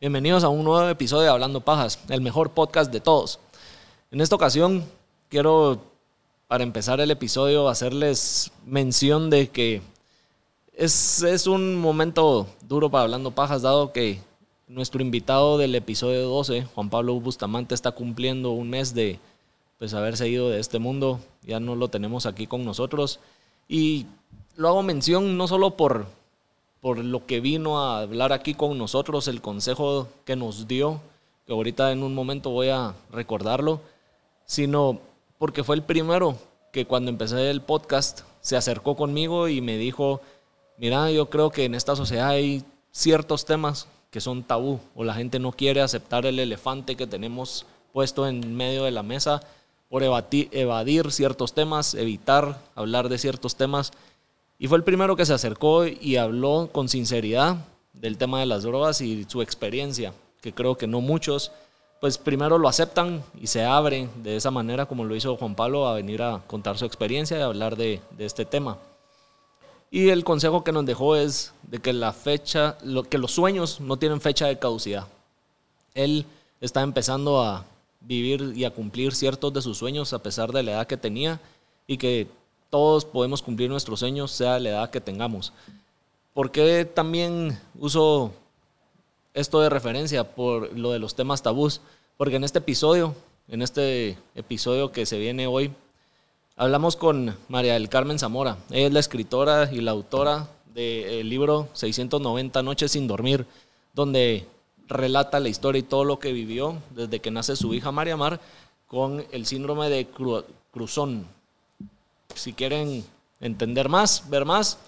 Bienvenidos a un nuevo episodio de Hablando Pajas, el mejor podcast de todos. En esta ocasión quiero, para empezar el episodio, hacerles mención de que es, es un momento duro para Hablando Pajas, dado que nuestro invitado del episodio 12, Juan Pablo Bustamante, está cumpliendo un mes de pues, haberse ido de este mundo. Ya no lo tenemos aquí con nosotros. Y lo hago mención no solo por, por lo que vino a hablar aquí con nosotros, el consejo que nos dio, que ahorita en un momento voy a recordarlo, sino porque fue el primero que cuando empecé el podcast se acercó conmigo y me dijo, mira, yo creo que en esta sociedad hay ciertos temas que son tabú o la gente no quiere aceptar el elefante que tenemos puesto en medio de la mesa por evadir ciertos temas, evitar hablar de ciertos temas y fue el primero que se acercó y habló con sinceridad del tema de las drogas y su experiencia, que creo que no muchos, pues primero lo aceptan y se abren de esa manera como lo hizo Juan Pablo a venir a contar su experiencia y hablar de, de este tema. Y el consejo que nos dejó es de que la fecha, lo, que los sueños no tienen fecha de caducidad. Él está empezando a vivir y a cumplir ciertos de sus sueños a pesar de la edad que tenía y que todos podemos cumplir nuestros sueños, sea la edad que tengamos. ¿Por qué también uso esto de referencia por lo de los temas tabús? Porque en este episodio, en este episodio que se viene hoy, hablamos con María del Carmen Zamora. Ella es la escritora y la autora del libro 690 Noches sin Dormir, donde relata la historia y todo lo que vivió desde que nace su hija María Mar con el síndrome de Cruzón, si quieren entender más, ver más,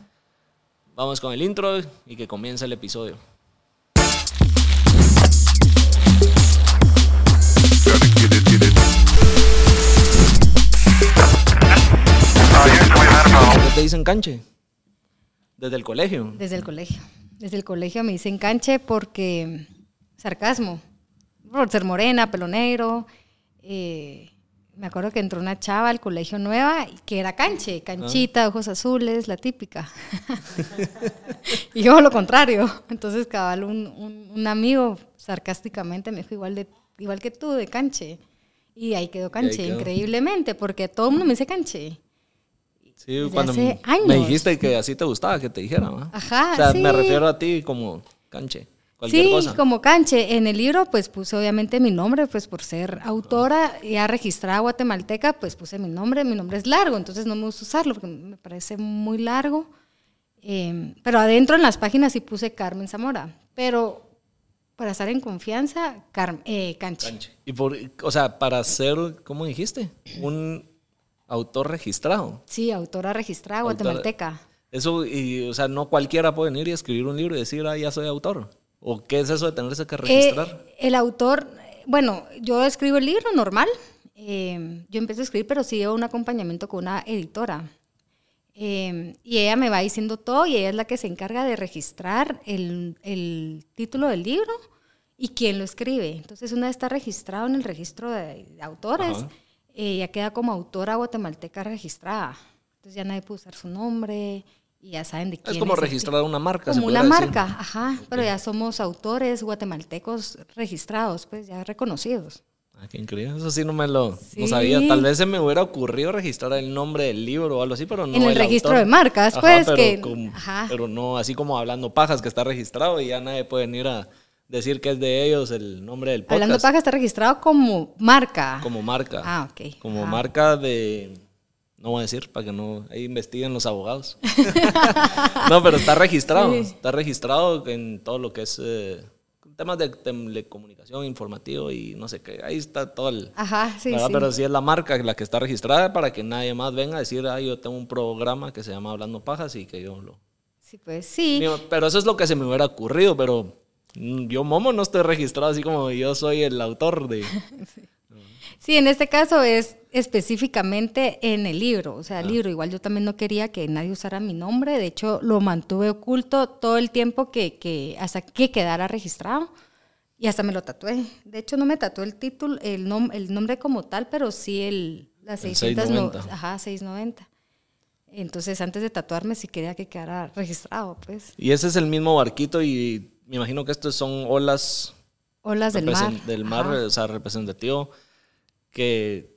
vamos con el intro y que comience el episodio. ¿Qué te dicen canche? Desde el colegio. Desde el colegio. Desde el colegio me dicen canche porque sarcasmo. Por morena, pelo negro. Eh, me acuerdo que entró una chava al colegio nueva que era canche, canchita, ojos azules, la típica. y yo lo contrario. Entonces, cabal, un, un, amigo sarcásticamente me dijo igual, de, igual que tú, de canche. Y ahí quedó canche, increíblemente, porque todo el mundo me dice canche. Sí, cuando me, me dijiste que así te gustaba que te dijera, ¿no? Ajá. O sea, me refiero a ti como canche sí, como canche. En el libro, pues puse obviamente mi nombre, pues por ser autora, ya registrada guatemalteca, pues puse mi nombre. Mi nombre es largo, entonces no me gusta usarlo porque me parece muy largo. Em, pero adentro en las páginas sí puse Carmen Zamora. Pero para estar en confianza, eh, canche. Y por, o sea, para ser, ¿cómo dijiste? Un autor registrado. Sí, autora registrada guatemalteca. Eso, y, o sea, no cualquiera puede venir y escribir un libro y decir, ah, ya soy autor. ¿O qué es eso de tenerse que registrar? Eh, el autor, bueno, yo escribo el libro normal. Eh, yo empiezo a escribir, pero sí llevo un acompañamiento con una editora. Eh, y ella me va diciendo todo y ella es la que se encarga de registrar el, el título del libro y quién lo escribe. Entonces, una vez está registrado en el registro de, autores, ella queda como autora guatemalteca registrada. Entonces ya nadie puede usar su nombre, y ya saben de quién es. como registrar una marca. Como una marca, ajá. Pero ya somos autores guatemaltecos registrados, pues ya reconocidos. Ah, qué increíble. Eso sí no me lo sabía. Tal vez se me hubiera ocurrido registrar el nombre del libro o algo así, pero no. En el, registro de marcas, pues. Pero, que, pero no así como hablando pajas que está registrado y ya nadie puede venir a decir que es de ellos el nombre del podcast. Hablando pajas está registrado como marca. Como marca. Ah, ok. Como marca de no voy a decir para que no ahí investiguen los abogados. no, pero está registrado. Está registrado en todo lo que es eh, temas de telecomunicación, informativo y no sé qué. Ahí está todo el. Ajá, sí, sí. Pero sí es la marca la que está registrada para que nadie más venga a decir, ah, yo tengo un programa que se llama Hablando Pajas y que yo lo. Sí, pues sí. Pero eso es lo que se me hubiera ocurrido, pero mm, yo, Momo, no estoy registrado así como yo soy el autor de. Sí, en este caso es específicamente en el libro, o sea, el ah. libro. Igual yo también no quería que nadie usara mi nombre, de hecho lo mantuve oculto todo el tiempo que, que hasta que quedara registrado y hasta me lo tatué. De hecho no me tatué el título, el, el nombre como tal, pero sí el, las 690. ajá, 690. Entonces antes de tatuarme sí quería que quedara registrado, pues. Y ese es el mismo barquito y me imagino que estos son olas Olas del mar. Del mar, Ajá. o sea, representativo, que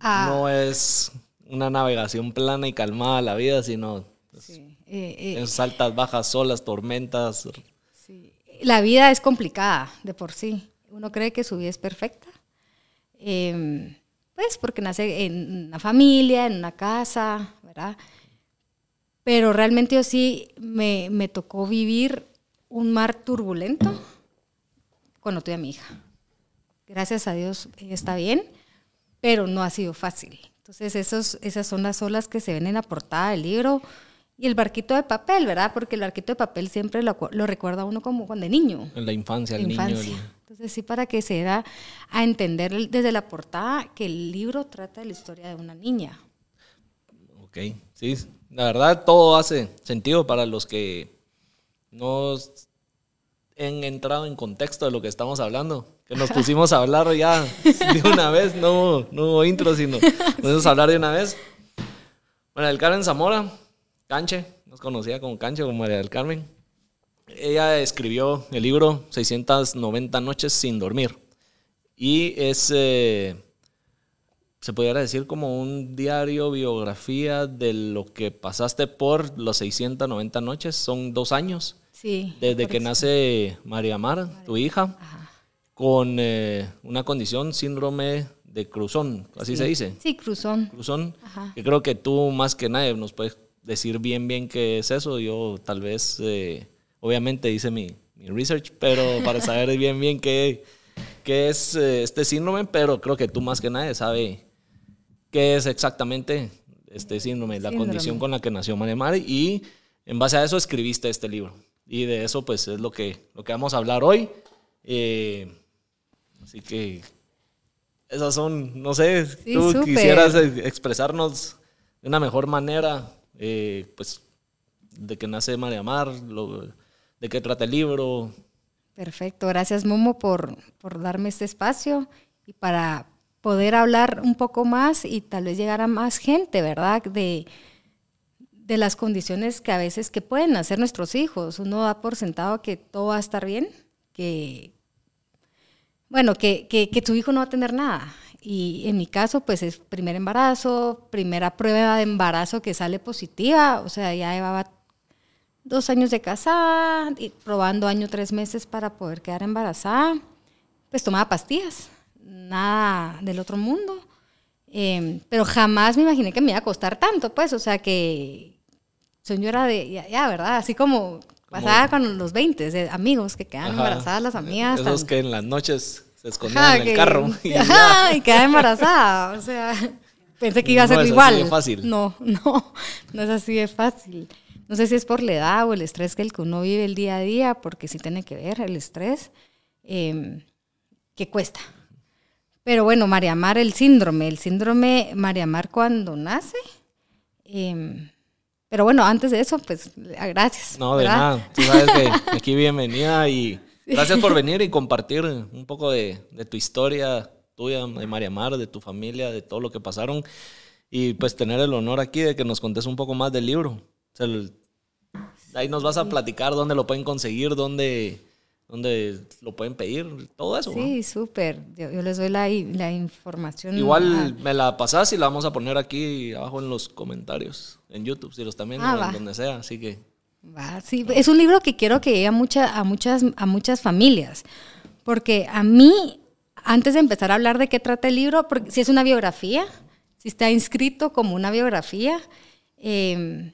Ah. no es una navegación plana y calmada la vida, sino Sí, eh, eh, es altas, bajas, olas, tormentas. sí. La vida es complicada de por sí. Uno cree que su vida es perfecta. Em, pues porque nace en una familia, en una casa, ¿verdad? Pero realmente yo sí me, me tocó vivir un mar turbulento cuando tuve a mi hija. Gracias a Dios ella está bien, pero no ha sido fácil. Entonces esos, esas son las olas que se ven en la portada del libro. Y el barquito de papel, ¿verdad? Porque el barquito de papel siempre lo, lo recuerda a uno como cuando de niño. En la infancia, el niño. infancia. el- Entonces sí, para que se da a entender desde la portada que el libro trata de la historia de una niña. Ok, sí, la verdad todo hace sentido para los que no han entrado en contexto de lo que estamos hablando. Que nos pusimos a hablar ya de una vez, no, no hubo intro, sino nos pusimos a hablar de una vez. María del Carmen Zamora, Canche, nos conocía como Canche, como María del Carmen. Ella escribió el libro 690 noches sin dormir. Y es... eh, se pudiera decir como un diario, biografía de lo que pasaste por los 690 noches. Son dos años Sí. desde que eso. nace María Mar, tu hija, Ajá. con eh, una condición, síndrome de Cruzón, así se dice. Sí, Cruzón. Cruzón, Ajá. que creo que tú más que nadie nos puedes decir bien bien qué es eso. Yo tal vez, eh, obviamente hice mi, mi research, pero para saber bien bien qué, qué es eh, este síndrome, pero creo que tú más que nadie sabe qué es exactamente este síndrome, la condición con la que nació María Mar y en base a eso escribiste este libro. Y de eso pues es lo que, lo que vamos a hablar hoy. Eh, así que esas son, no sé, Sí, tú quisieras eh, expresarnos de una mejor manera, eh, pues de que nace María Mar, de qué trata el libro. Perfecto. Gracias, Momo, por, por darme este espacio y para poder hablar un poco más y tal vez llegar a más gente, ¿verdad? De, de las condiciones que a veces que pueden hacer nuestros hijos. Uno da por sentado que todo va a estar bien, que, bueno, que, que, tu hijo no va a tener nada. Y en mi caso, pues es primer embarazo, primera prueba de embarazo que sale positiva, o sea, ya llevaba dos años de casada, y probando año tres meses para poder quedar embarazada. Pues tomaba pastillas, nada del otro mundo. Eh, pero jamás me imaginé que me iba a costar tanto, pues, o sea que señora de, ya, ya, ¿verdad? Así como pasaba con los 20, de amigos que quedan Ajá. embarazadas las amigas. Esos tan- que en las noches se escondían Ajá, en el carro. y ajá, y quedaba embarazada. O sea, pensé que iba a No ser así igual. de fácil. No, no, no es así de fácil. No sé si es por la edad o el estrés que el que uno vive el día a día, porque sí tiene que ver el estrés, eh, que cuesta. Pero bueno, María Mar, el síndrome, el síndrome María Mar cuando nace. eh, pero bueno, antes de eso, pues gracias. No, de ¿verdad? nada. Tú sabes que aquí bienvenida y gracias por venir y compartir un poco de, de tu historia tuya, de María Mar, de tu familia, de todo lo que pasaron y pues tener el honor aquí de que nos contes un poco más del libro. O sea, el- ahí nos vas a platicar dónde lo pueden conseguir, dónde, dónde lo pueden pedir, todo eso. ¿no? Sí, súper. Yo, yo les doy la, la información. Igual me la pasás y la vamos a poner aquí abajo en los comentarios, en YouTube, si los también, Ah, en donde sea. Así que Va, sí, es un libro que quiero que llegue a, mucha- a, muchas, a muchas familias, porque a mí, antes de empezar a hablar de qué trata el libro, porque si es una biografía, si está inscrito como una biografía, eh,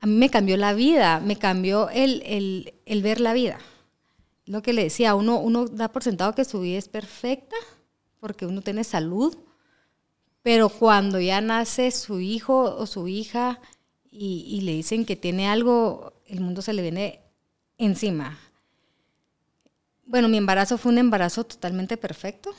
a mí me cambió la vida, me cambió el, el- el ver la vida. Lo que le decía, uno, uno da por sentado que su vida es perfecta, porque uno tiene salud, pero cuando ya nace su hijo o su hija y, le dicen que tiene algo, el mundo se le viene encima. Bueno, mi embarazo fue un embarazo totalmente perfecto.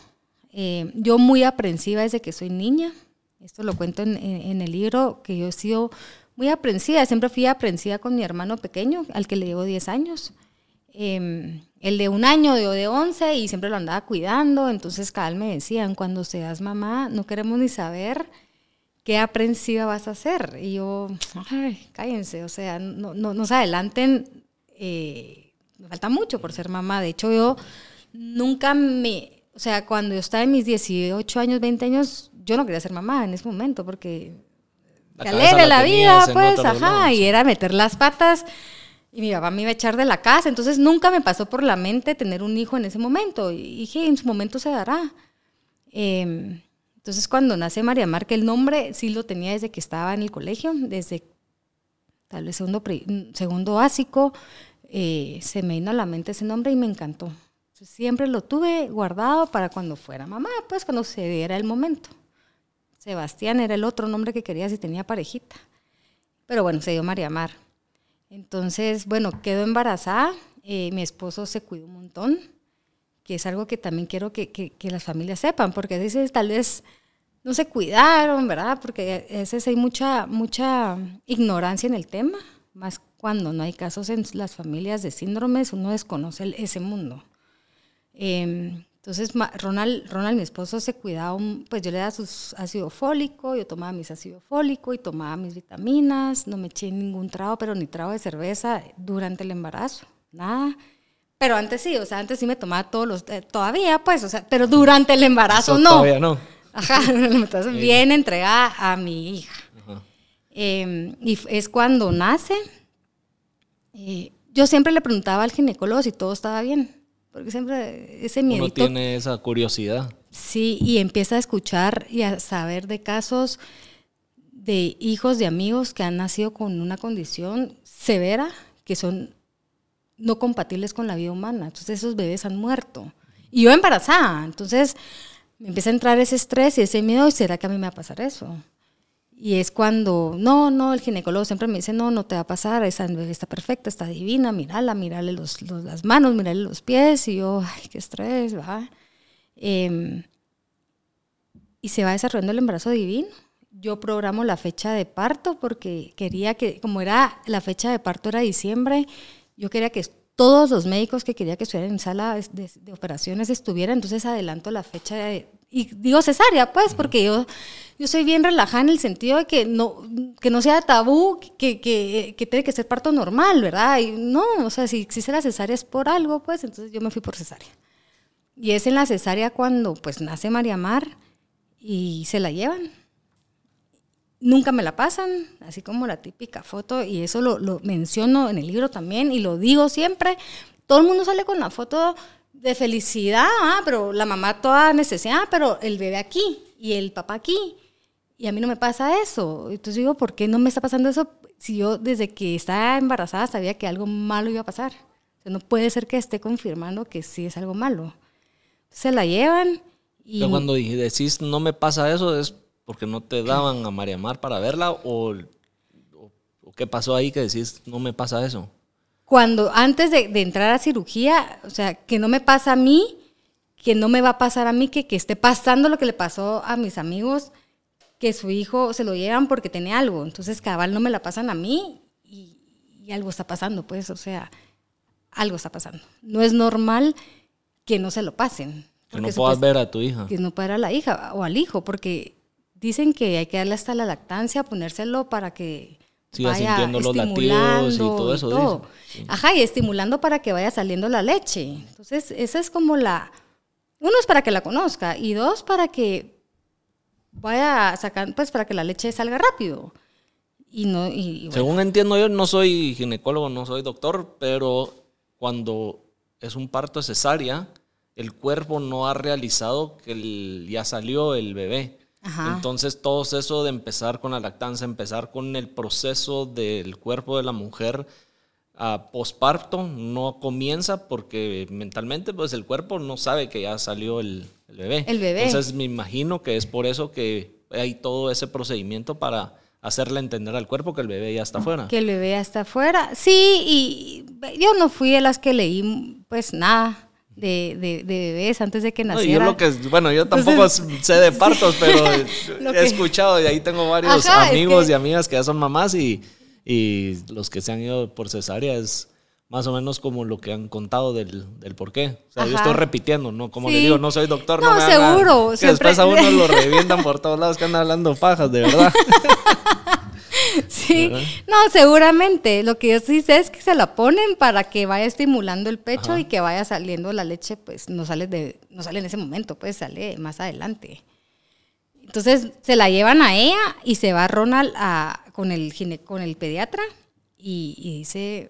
Eh, yo muy aprensiva desde que soy niña. Esto lo cuento en, el libro, que yo he sido muy aprensiva. Siempre fui aprensiva con mi hermano pequeño, al que le llevo 10 años. Eh, el de un año, yo de 11, y siempre lo andaba cuidando. Entonces, cada vez me decían, cuando seas mamá, no queremos ni saber qué aprensiva vas a hacer. Y yo, ay, cállense, o sea, no, no, no se adelanten, eh, me falta mucho por ser mamá. De hecho, yo nunca me, o sea, cuando yo estaba en mis 18 años, 20 años, yo no quería ser mamá en ese momento porque La la vida, pues, ajá, lados. y era meter las patas y mi papá me iba a echar de la casa, entonces nunca me pasó por la mente tener un hijo en ese momento y dije, en su momento se dará. Eh, entonces cuando nace María Mar, que el nombre sí lo tenía desde que estaba en el colegio, desde tal vez segundo, segundo básico, eh, se me vino a la mente ese nombre y me encantó. Siempre lo tuve guardado para cuando fuera mamá, pues cuando se diera el momento. Sebastián era el otro nombre que quería si tenía parejita. Pero bueno, se dio María Mar. Entonces, bueno, quedó embarazada. eh, mi esposo se cuidó un montón, que es algo que también quiero que, que- las familias sepan, porque a tal vez no se cuidaron, ¿verdad? Porque a veces hay mucha, mucha ignorancia en el tema, más cuando no hay casos en las familias de síndromes, uno desconoce ese mundo. Eh, entonces, Ronald, Ronald, mi esposo, se cuidaba, un- pues yo le daba sus ácido fólico, yo tomaba mis ácido fólico y tomaba mis vitaminas, no me eché ningún trago, pero ni trago de cerveza durante el embarazo, nada. Pero antes sí, o sea, antes sí me tomaba todos los, eh, todavía pues, o sea, pero durante el embarazo Eso no. Todavía no. Ajá, entonces bien entregada a mi hija. Ajá. Eh, y es cuando nace. eh, yo siempre le preguntaba al ginecólogo si todo estaba bien, porque siempre ese Uno miedito. tiene esa curiosidad. Sí, y empieza a escuchar y a saber de casos de hijos de amigos que han nacido con una condición severa que son no compatibles con la vida humana. Entonces esos bebés han muerto. Y yo embarazada. Entonces me empieza a entrar ese estrés y ese miedo. ¿Y será que a mí me va a pasar eso? Y es cuando, no, no, el ginecólogo siempre me dice, no, no te va a pasar, esa está perfecta, está divina, mírala, mírale los, las manos, mírale los pies. Y yo, ay, qué estrés, va. Em, y se va desarrollando el embarazo divino. Yo programo la fecha de parto porque quería que, como era la fecha de parto era diciembre, yo quería que todos los médicos que quería que estuvieran en sala de operaciones estuvieran, entonces adelanto la fecha de, y digo cesárea, pues, porque yo, yo soy bien relajada en el sentido de que no, que no sea tabú, que, que, que tiene que ser parto normal, ¿verdad? Y no, o sea, si existe la cesárea es por algo, pues, entonces yo me fui por cesárea. Y es en la cesárea cuando pues nace María Mar y se la llevan. Nunca me la pasan, así como la típica foto, y eso lo, lo menciono en el libro también y lo digo siempre. Todo el mundo sale con la foto de felicidad, ah, pero la mamá toda necesidad, pero el bebé aquí y el papá aquí. Y a mí no me pasa eso. Entonces digo, ¿por qué no me está pasando eso si yo desde que estaba embarazada sabía que algo malo iba a pasar? No puede ser que esté confirmando que sí es algo malo. Se la llevan y Pero cuando decís no me pasa eso, ¿es porque no te daban a María Mar para verla? ¿O, o- o qué pasó ahí que decís no me pasa eso? Cuando antes de, de entrar a cirugía, o sea, que no me pasa a mí, que no me va a pasar a mí, que, que esté pasando lo que le pasó a mis amigos, que su hijo se lo llevan porque tiene algo. Entonces, cabal, no me la pasan a mí y, y algo está pasando, pues, o sea, algo está pasando. No es normal que no se lo pasen. Que no puedas ver a tu hija. que no pueda a la hija o al hijo, porque dicen que hay que darle hasta la lactancia, ponérselo para que Siga vaya sintiendo los latidos y todo eso. Ajá, y estimulando para que vaya saliendo la leche. Entonces, esa es como la... Uno es para que la conozca y dos para que vaya sacando, pues para que la leche salga rápido. Y no, y, y bueno, Según entiendo yo, no soy ginecólogo, no soy doctor, pero cuando es un parto cesárea, el cuerpo no ha realizado que el- ya salió el bebé. Ajá. Entonces, todo eso de empezar con la lactancia, empezar con el proceso del cuerpo de la mujer a posparto, no comienza porque mentalmente, pues el cuerpo no sabe que ya salió el, el bebé. El bebé. Entonces, me imagino que es por eso que hay todo ese procedimiento para hacerle entender al cuerpo que el bebé ya está afuera. que el bebé ya está afuera. Sí, y yo no fui de las que leí pues nada de, de- de bebés antes de que No, naciera. yo lo que, bueno, yo tampoco sé de partos, pero Lo he que- escuchado y ahí tengo varios Ajá, es amigos que- y amigas que ya son mamás y, y los que se han ido por cesárea es más o menos como lo que han contado del, del por qué. O sea, yo Ajá. estoy repitiendo, ¿no? Como Sí. les digo, no soy doctor, No, no, me hagan- seguro, Que siempre- después a uno lo revientan por todos lados que andan hablando pajas, de verdad. sí, no, seguramente. Lo que yo sí sé es que se la ponen para que vaya estimulando el pecho y que vaya saliendo la leche, pues no sale, de, no sale en ese momento, pues sale más adelante. Entonces se la llevan a ella y se va Ronald a, con, el con el pediatra y, dice,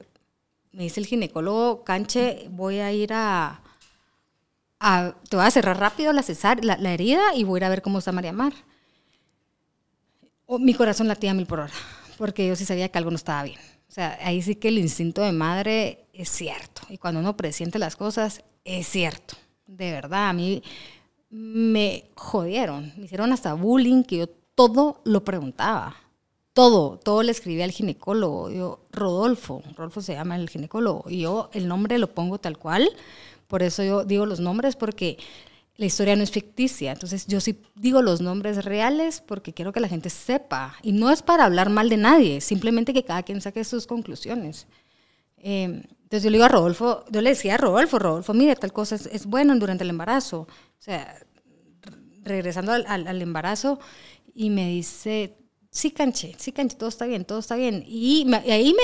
me dice el ginecólogo, Canche, voy a ir a, te voy a cerrar rápido la, la, herida y voy a ir a ver cómo está María Mar. Oh, mi corazón latía mil por hora, porque yo sí sabía que algo no estaba bien. O sea, ahí sí que el instinto de madre es cierto. Y cuando uno presiente las cosas, es cierto. De verdad, a mí me jodieron, me hicieron hasta bullying, que yo todo lo preguntaba, todo, todo le escribía al ginecólogo, yo, Rodolfo, Rodolfo se llama el ginecólogo, y yo el nombre lo pongo tal cual, por eso yo digo los nombres, porque la historia no es ficticia, entonces yo sí digo los nombres reales porque quiero que la gente sepa, y no es para hablar mal de nadie, simplemente que cada quien saque sus conclusiones. Em, entonces yo le digo a Rodolfo, yo le decía a Rodolfo, Rodolfo, mire, tal cosa es, es bueno durante el embarazo. O sea, regresando al, embarazo y me dice, sí, canche, sí, canche, todo está bien, todo está bien. Y, ahí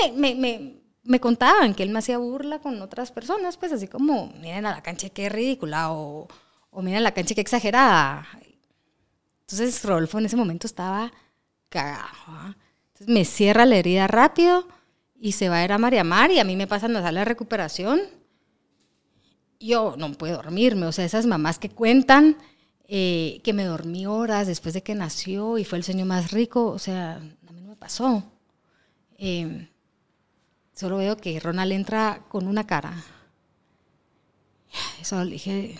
me, contaban que él me hacía burla con otras personas, pues así como, miren a la cancha qué ridícula o, o miren a la cancha qué exagerada. Entonces Rodolfo en ese momento estaba cagado. Entonces me cierra la herida rápido y se va a ir a María Mar y a mí me pasan a sala de recuperación yo no puedo dormirme, o sea, esas mamás que cuentan eh, que me dormí horas después de que nació y fue el sueño más rico, o sea, a mí no me pasó. Em, solo veo que Ronald entra con una cara. Eso le dije,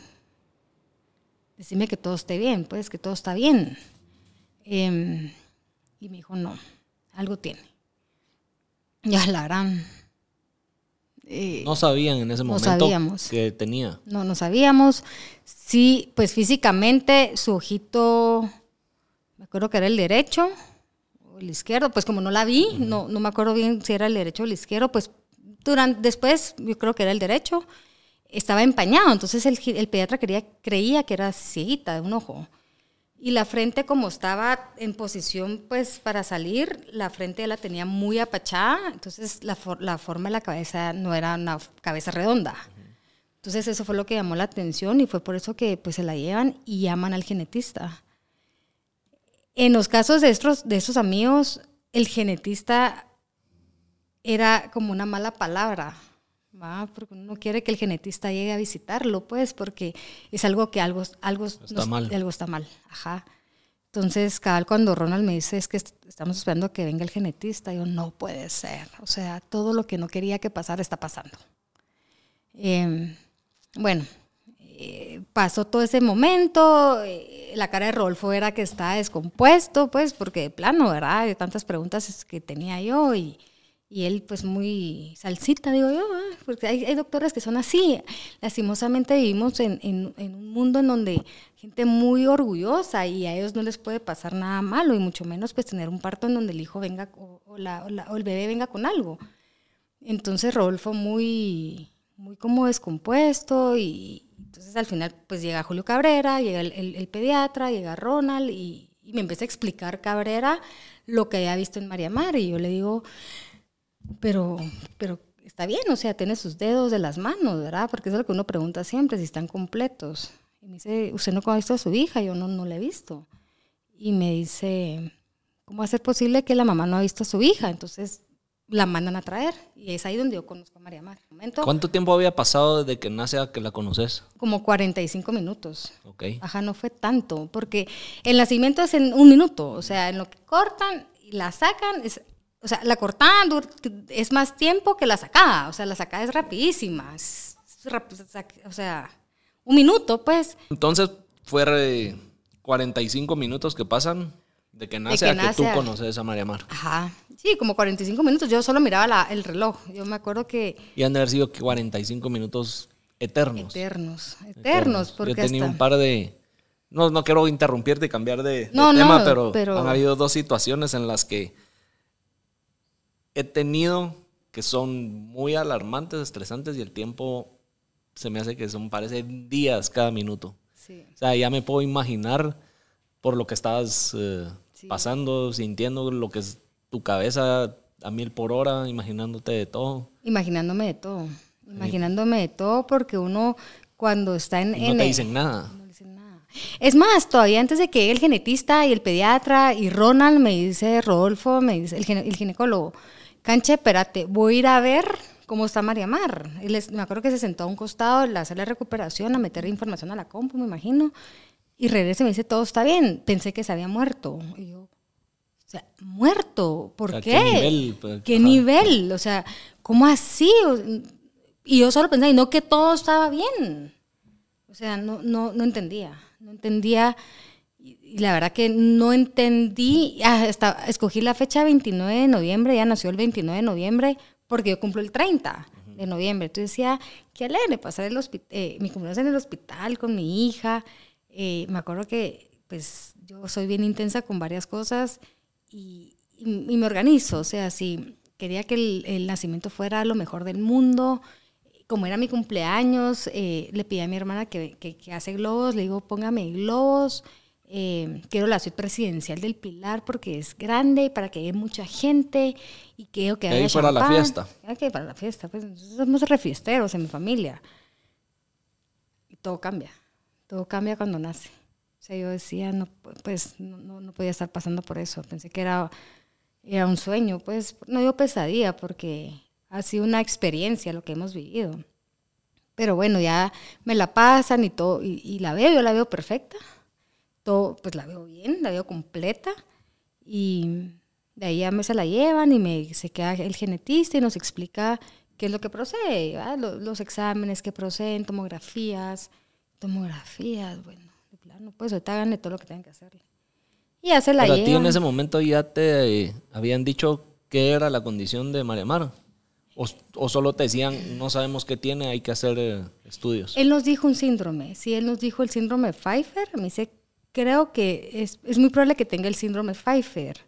decime que todo esté bien, pues que todo está bien. Em, y me dijo, no, algo tiene. Ya la gran eh, no sabían en ese momento que tenía. No, no sabíamos. Sí, pues físicamente su ojito, me acuerdo que era el derecho o el izquierdo, pues como no la vi, no, no me acuerdo bien si era el derecho o el izquierdo, pues durante, después yo creo que era el derecho, estaba empañado, entonces el, el pediatra quería, creía que era cieguita de un ojo. Y la frente, como estaba en posición pues para salir, la frente la tenía muy apachada, entonces la, la forma de la cabeza no era una cabeza redonda. Entonces eso fue lo que llamó la atención y fue por eso que pues se la llevan y llaman al genetista. En los casos de estos, de estos amigos, el genetista era como una mala palabra, ¿va? porque uno quiere que el genetista llegue a visitarlo, pues, porque es algo que algo, algo está mal. Algo está mal, ajá. Entonces, cada cuando Ronald me dice es que estamos esperando que venga el genetista, yo no puede ser. O sea, todo lo que no quería que pasara está pasando. Em, bueno, eh, pasó todo ese momento, eh, la cara de Rolfo era que está descompuesto, pues, porque de plano, ¿verdad? De tantas preguntas que tenía yo y y él pues muy salsita, digo yo, ¿eh? porque hay, hay, doctores que son así. Lastimosamente vivimos en, en, un mundo en donde gente muy orgullosa y a ellos no les puede pasar nada malo y mucho menos pues tener un parto en donde el hijo venga o, la, o, el bebé venga con algo. Entonces Rodolfo muy, muy como descompuesto y entonces al final pues llega Julio Cabrera, llega el, el, pediatra, llega Ronald y, y me empieza a explicar Cabrera lo que había visto en María Mar y yo le digo pero, pero está bien, o sea, tiene sus dedos de las manos, ¿verdad? Porque eso es lo que uno pregunta siempre, si están completos. Y me dice, ¿usted no ha visto a su hija? Yo no, no la he visto. Y me dice, ¿cómo va a ser posible que la mamá no ha visto a su hija? Entonces la mandan a traer. Y es ahí donde yo conozco a María Mar. Momento, ¿Cuánto tiempo había pasado desde que nace a que la conoces? Como 45 minutos. Ok. Ajá, no fue tanto, porque el nacimiento es en un minuto. O sea, en lo que cortan y la sacan, es o sea, la cortada es más tiempo que la sacada. O sea, la sacada es rapidísima. o sea, un minuto, pues. Entonces, fue 45 minutos que pasan de que nace a que tú conoces a María Mar. Ajá. Sí, como 45 minutos. Yo solo miraba el reloj. Yo me acuerdo que... Y han de haber sido 45 minutos eternos. Eternos, eternos. Porque Yo tenido un par de... No, no quiero interrumpirte y cambiar de, tema, pero, pero, han habido dos situaciones en las que he tenido que son muy alarmantes, estresantes y el tiempo se me hace que son, parece días cada minuto. O sea, ya me puedo imaginar por lo que estabas eh, pasando, sintiendo, lo que tu cabeza a mil por hora, imaginándote de todo. Imaginándome de todo. Imaginándome de todo porque uno cuando está en... no te dicen nada. No dicen nada. Es más, todavía antes de que el genetista y el pediatra y Ronald me dice, Rodolfo, me dice, el, el ginecólogo, Canche, espérate, voy a ir a ver cómo está María Mar. me acuerdo que se sentó a un costado en la sala de recuperación a meter información a la compu, me imagino. Y regresa y me dice, todo está bien. Pensé que se había muerto. Y yo, o sea, muerto, ¿por qué? ¿Qué nivel? Pues, ¿Qué nivel? O sea, ¿cómo así? Y yo solo pensaba, y no que todo estaba bien. O sea, no, no, no entendía. No entendía. Y la verdad que no entendí. Hasta escogí la fecha 29 de noviembre, ya nació el 29 de noviembre, porque yo cumplo el 30 de noviembre. Entonces decía, qué alegre pasar el eh, mi cumpleaños en el hospital con mi hija. Eh, me acuerdo que pues yo soy bien intensa con varias cosas y, me organizo. O sea, si quería que el, nacimiento fuera lo mejor del mundo, como era mi cumpleaños, eh, le pedí a mi hermana que, que, hace globos, le digo, póngame globos. Eh, quiero la suite presidencial del Pilar porque es grande para que haya mucha gente y quiero que haya para la fiesta. que para la fiesta, pues somos refiesteros en mi familia. Y todo cambia, todo cambia cuando nace. O sea, yo decía, no, pues no, no podía estar pasando por eso. Pensé que era, era un sueño, pues no digo pesadilla porque ha sido una experiencia lo que hemos vivido. Pero bueno, ya me la pasan y todo, y, y la veo, yo la veo perfecta pues la veo bien, la veo completa y de ahí ya me se la llevan y me se queda el genetista y nos explica qué es lo que procede, los, exámenes que proceden, tomografías, tomografías, bueno, de plano, pues ahorita háganle todo lo que tengan que hacerle. Y ya se la Pero a ti en ese momento ya te habían dicho qué era la condición de María Mar. O, solo te decían, no sabemos qué tiene, hay que hacer eh, estudios. Él nos dijo un síndrome, sí, él nos dijo el síndrome Pfeiffer, me dice creo que es, es, muy probable que tenga el síndrome Pfeiffer.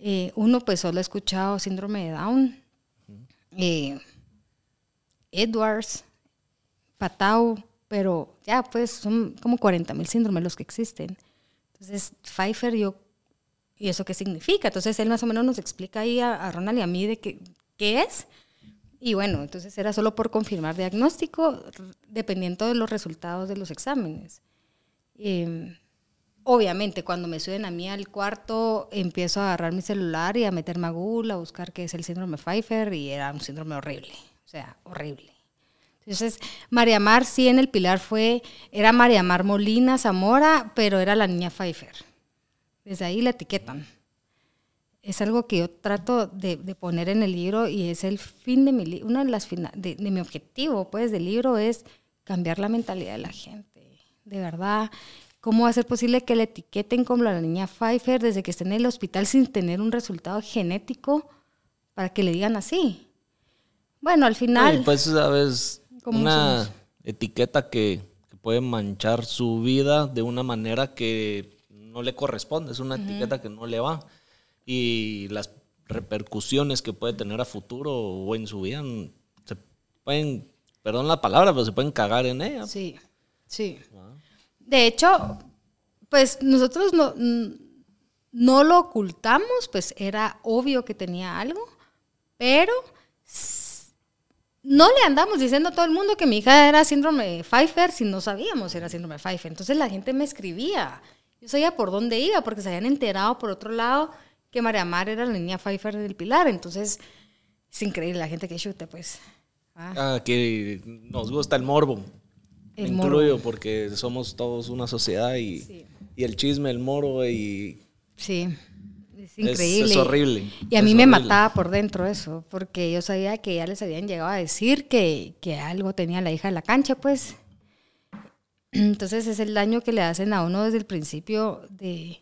Eh, uno pues solo ha escuchado síndrome de Down, eh, Edwards, Patau, pero ya pues son como 40 mil síndromes los que existen. Entonces, Pfeiffer, yo, ¿y eso qué significa? Entonces él más o menos nos explica ahí a, Ronald y a mí de qué, qué es. Y bueno, entonces era solo por confirmar diagnóstico, dependiendo de los resultados de los exámenes. Eh, Obviamente, cuando me suben a mí al cuarto, empiezo a agarrar mi celular y a meterme a Google, a buscar qué es el síndrome Pfeiffer, y era un síndrome horrible, o sea, horrible. Entonces, María Mar sí en el Pilar fue, era María Mar Molina Zamora, pero era la niña Pfeiffer. Desde ahí la etiquetan. Es algo que yo trato de, poner en el libro y es el fin de mi una de las de, de mi objetivo, pues, del libro es cambiar la mentalidad de la gente. De verdad, ¿Cómo va a ser posible que la etiqueten como la niña Pfeiffer desde que esté en el hospital sin tener un resultado genético para que le digan así? Bueno, al final... pues, sabes, una etiqueta que, puede manchar su vida de una manera que no le corresponde, es una etiqueta que no le va. Y las repercusiones que puede tener a futuro o en su vida se pueden, perdón la palabra, pero se pueden cagar en ella. Sí, sí. Ah. De hecho, pues nosotros no, no lo ocultamos, pues era obvio que tenía algo, pero no le andamos diciendo a todo el mundo que mi hija era síndrome de Pfeiffer si no sabíamos si era síndrome de Pfeiffer. Entonces la gente me escribía. Yo sabía por dónde iba, porque se habían enterado por otro lado que María Mar era la niña Pfeiffer del Pilar. Entonces, es increíble la gente que chute, pues. Ah, ah que nos gusta el morbo incluyo porque somos todos una sociedad y, el chisme, el moro y... Sí, es increíble. Es, horrible. Y a mí me mataba por dentro eso, porque yo sabía que ya les habían llegado a decir que, algo tenía la hija de la cancha, pues. Entonces es el daño que le hacen a uno desde el principio de...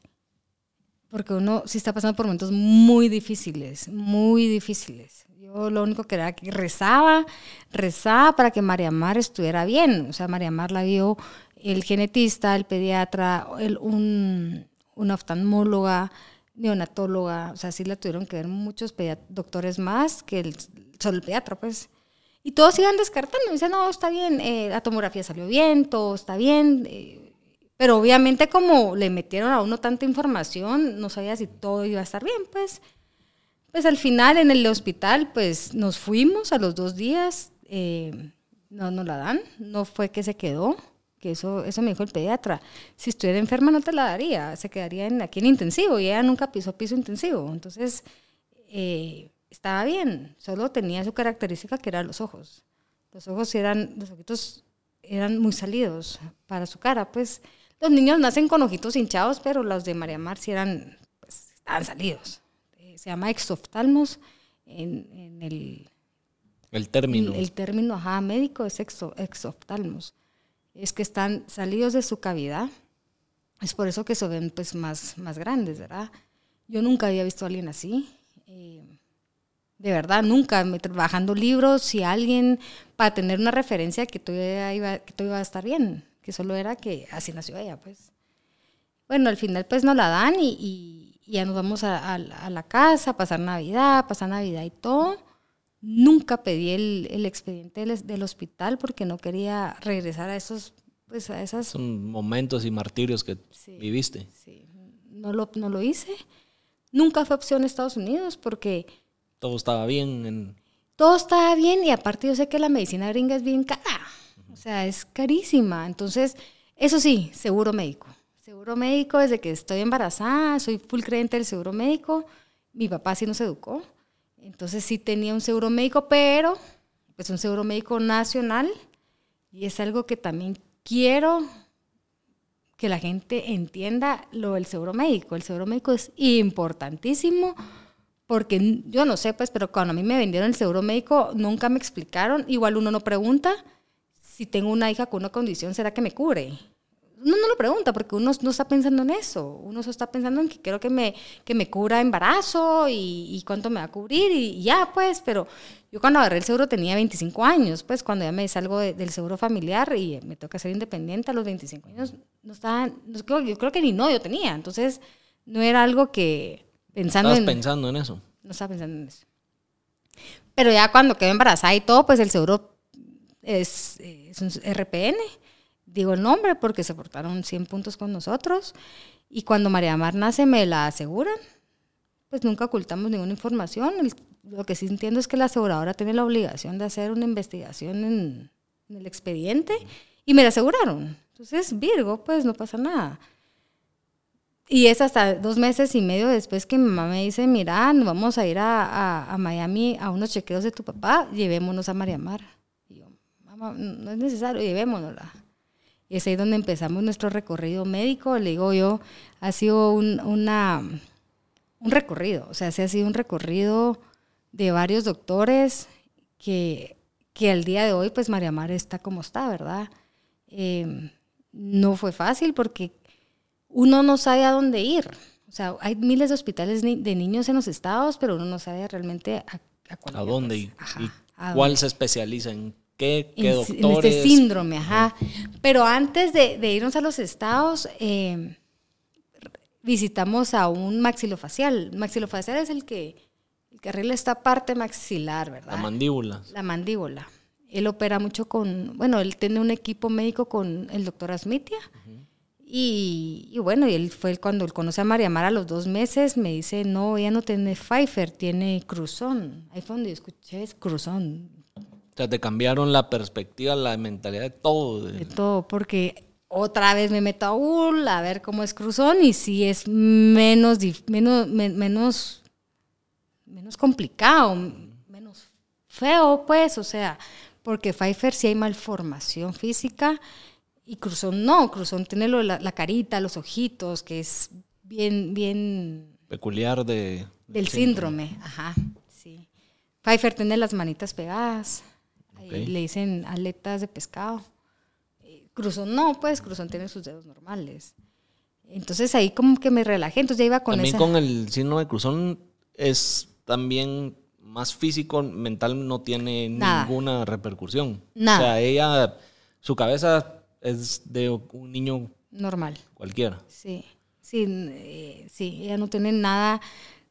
Porque uno sí está pasando por momentos muy difíciles, muy difíciles lo único que era que rezaba, rezaba para que María Mar estuviera bien. O sea, María Mar la vio el genetista, el pediatra, el, un, una oftalmóloga, neonatóloga. O sea, sí la tuvieron que ver muchos doctores más que el, solo el pediatra, pues. Y todos iban descartando. Dicen, no, está bien, eh, la tomografía salió bien, todo está bien. Eh, pero obviamente como le metieron a uno tanta información, no sabía si todo iba a estar bien, pues. Pues al final en el hospital, pues nos fuimos a los dos días, eh, no nos la dan, no fue que se quedó, que eso, eso me dijo el pediatra. Si estuviera enferma no te la daría, se quedaría en, aquí en intensivo y ella nunca pisó piso intensivo. Entonces, eh, estaba bien, solo tenía su característica que eran los ojos. Los ojos eran, los ojitos eran muy salidos para su cara, pues los niños nacen con ojitos hinchados, pero los de María Mar sí eran, pues, estaban salidos. Se llama exoftalmos en, en el... El término. El, término ajá, médico es exo, exoftalmos. Es que están salidos de su cavidad. Es por eso que se ven pues, más, más grandes, ¿verdad? Yo nunca había visto a alguien así. Eh, de verdad, nunca, me, trabajando libros, si alguien, para tener una referencia que todo, iba, que todo iba a estar bien, que solo era que así nació ella, pues. Bueno, al final pues nos la dan y, y, ya nos vamos a, a, a, la casa, a pasar Navidad, pasar Navidad y todo. Nunca pedí el, el expediente del, del, hospital porque no quería regresar a esos, pues a esas... Son momentos y martirios que sí, viviste. Sí, no lo, no lo hice. Nunca fue opción Estados Unidos porque todo estaba bien. En... Todo estaba bien y aparte yo sé que la medicina gringa es bien cara. O sea, es carísima. Entonces, eso sí, seguro médico. Seguro médico desde que estoy embarazada, soy full creyente del seguro médico. Mi papá sí nos educó. Entonces sí tenía un seguro médico, pero pues un seguro médico nacional. Y es algo que también quiero que la gente entienda lo del seguro médico. El seguro médico es importantísimo porque yo no sé, pues, pero cuando a mí me vendieron el seguro médico, nunca me explicaron. Igual uno no pregunta si tengo una hija con una condición, ¿será que me cubre? Uno no lo pregunta porque uno no está pensando en eso. Uno solo está pensando en que quiero que me, que me cubra embarazo y, y cuánto me va a cubrir y, y, ya, pues. Pero yo cuando agarré el seguro tenía 25 años, pues, cuando ya me salgo de, del seguro familiar y me toca ser independiente a los 25 años, no estaba, no, yo creo que ni no yo tenía. Entonces, no era algo que pensando ¿Estabas en, pensando en eso? No estaba pensando en eso. Pero ya cuando quedé embarazada y todo, pues el seguro es, es un RPN. Digo el nombre porque se portaron 100 puntos con nosotros. Y cuando María Mar nace me la aseguran. Pues nunca ocultamos ninguna información. Lo que sí entiendo es que la aseguradora tiene la obligación de hacer una investigación en, en el expediente y me la aseguraron. Entonces, Virgo, pues no pasa nada. Y es hasta dos meses y medio después que mi mamá me dice, mira, nos vamos a ir a, a, a, Miami a unos chequeos de tu papá, llevémonos a María Mar. Y yo, mamá, no es necesario, llevémonosla. Y es ahí donde empezamos nuestro recorrido médico. Le digo yo, ha sido un, una, un recorrido, o sea, se ha sido un recorrido de varios doctores que, que al día de hoy, pues María Mar está como está, ¿verdad? Eh, no fue fácil porque uno no sabe a dónde ir. O sea, hay miles de hospitales de niños en los estados, pero uno no sabe realmente a, a, cuál ¿A dónde y, ajá, y ¿a cuál dónde? se especializa en qué, qué en, doctores. En este síndrome, ajá. Pero antes de, de irnos a los estados, eh, visitamos a un maxilofacial. Maxilofacial es el que, el que arregla esta parte maxilar, ¿verdad? La mandíbula. La mandíbula. Él opera mucho con, bueno, él tiene un equipo médico con el doctor Asmitia. Uh -huh y, y, bueno, y él fue cuando él conoce a María Mara a los dos meses, me dice, no, ella no tiene Pfeiffer, tiene Cruzón. Ahí fue donde yo escuché, es Cruzón. O sea, te cambiaron la perspectiva, la mentalidad de todo. De, todo, porque otra vez me meto a UL a ver cómo es Cruzón y sí es menos, menos, menos, menos complicado, menos feo, pues, o sea, porque Pfeiffer sí hay malformación física y Cruzón no, Cruzón tiene lo, la, la, carita, los ojitos, que es bien, bien... Peculiar de... Del síndrome. síndrome, ajá, sí. Pfeiffer tiene las manitas pegadas, okay. le dicen aletas de pescado. Cruzón no, pues Cruzón tiene sus dedos normales. Entonces ahí como que me relajé, entonces ya iba con También esa... con el síndrome de Cruzón es también más físico, mental no tiene Nada. ninguna repercusión. Nada. O sea, ella, su cabeza es de un niño normal. Cualquiera. Sí, sí, eh, sí, ella no tiene nada,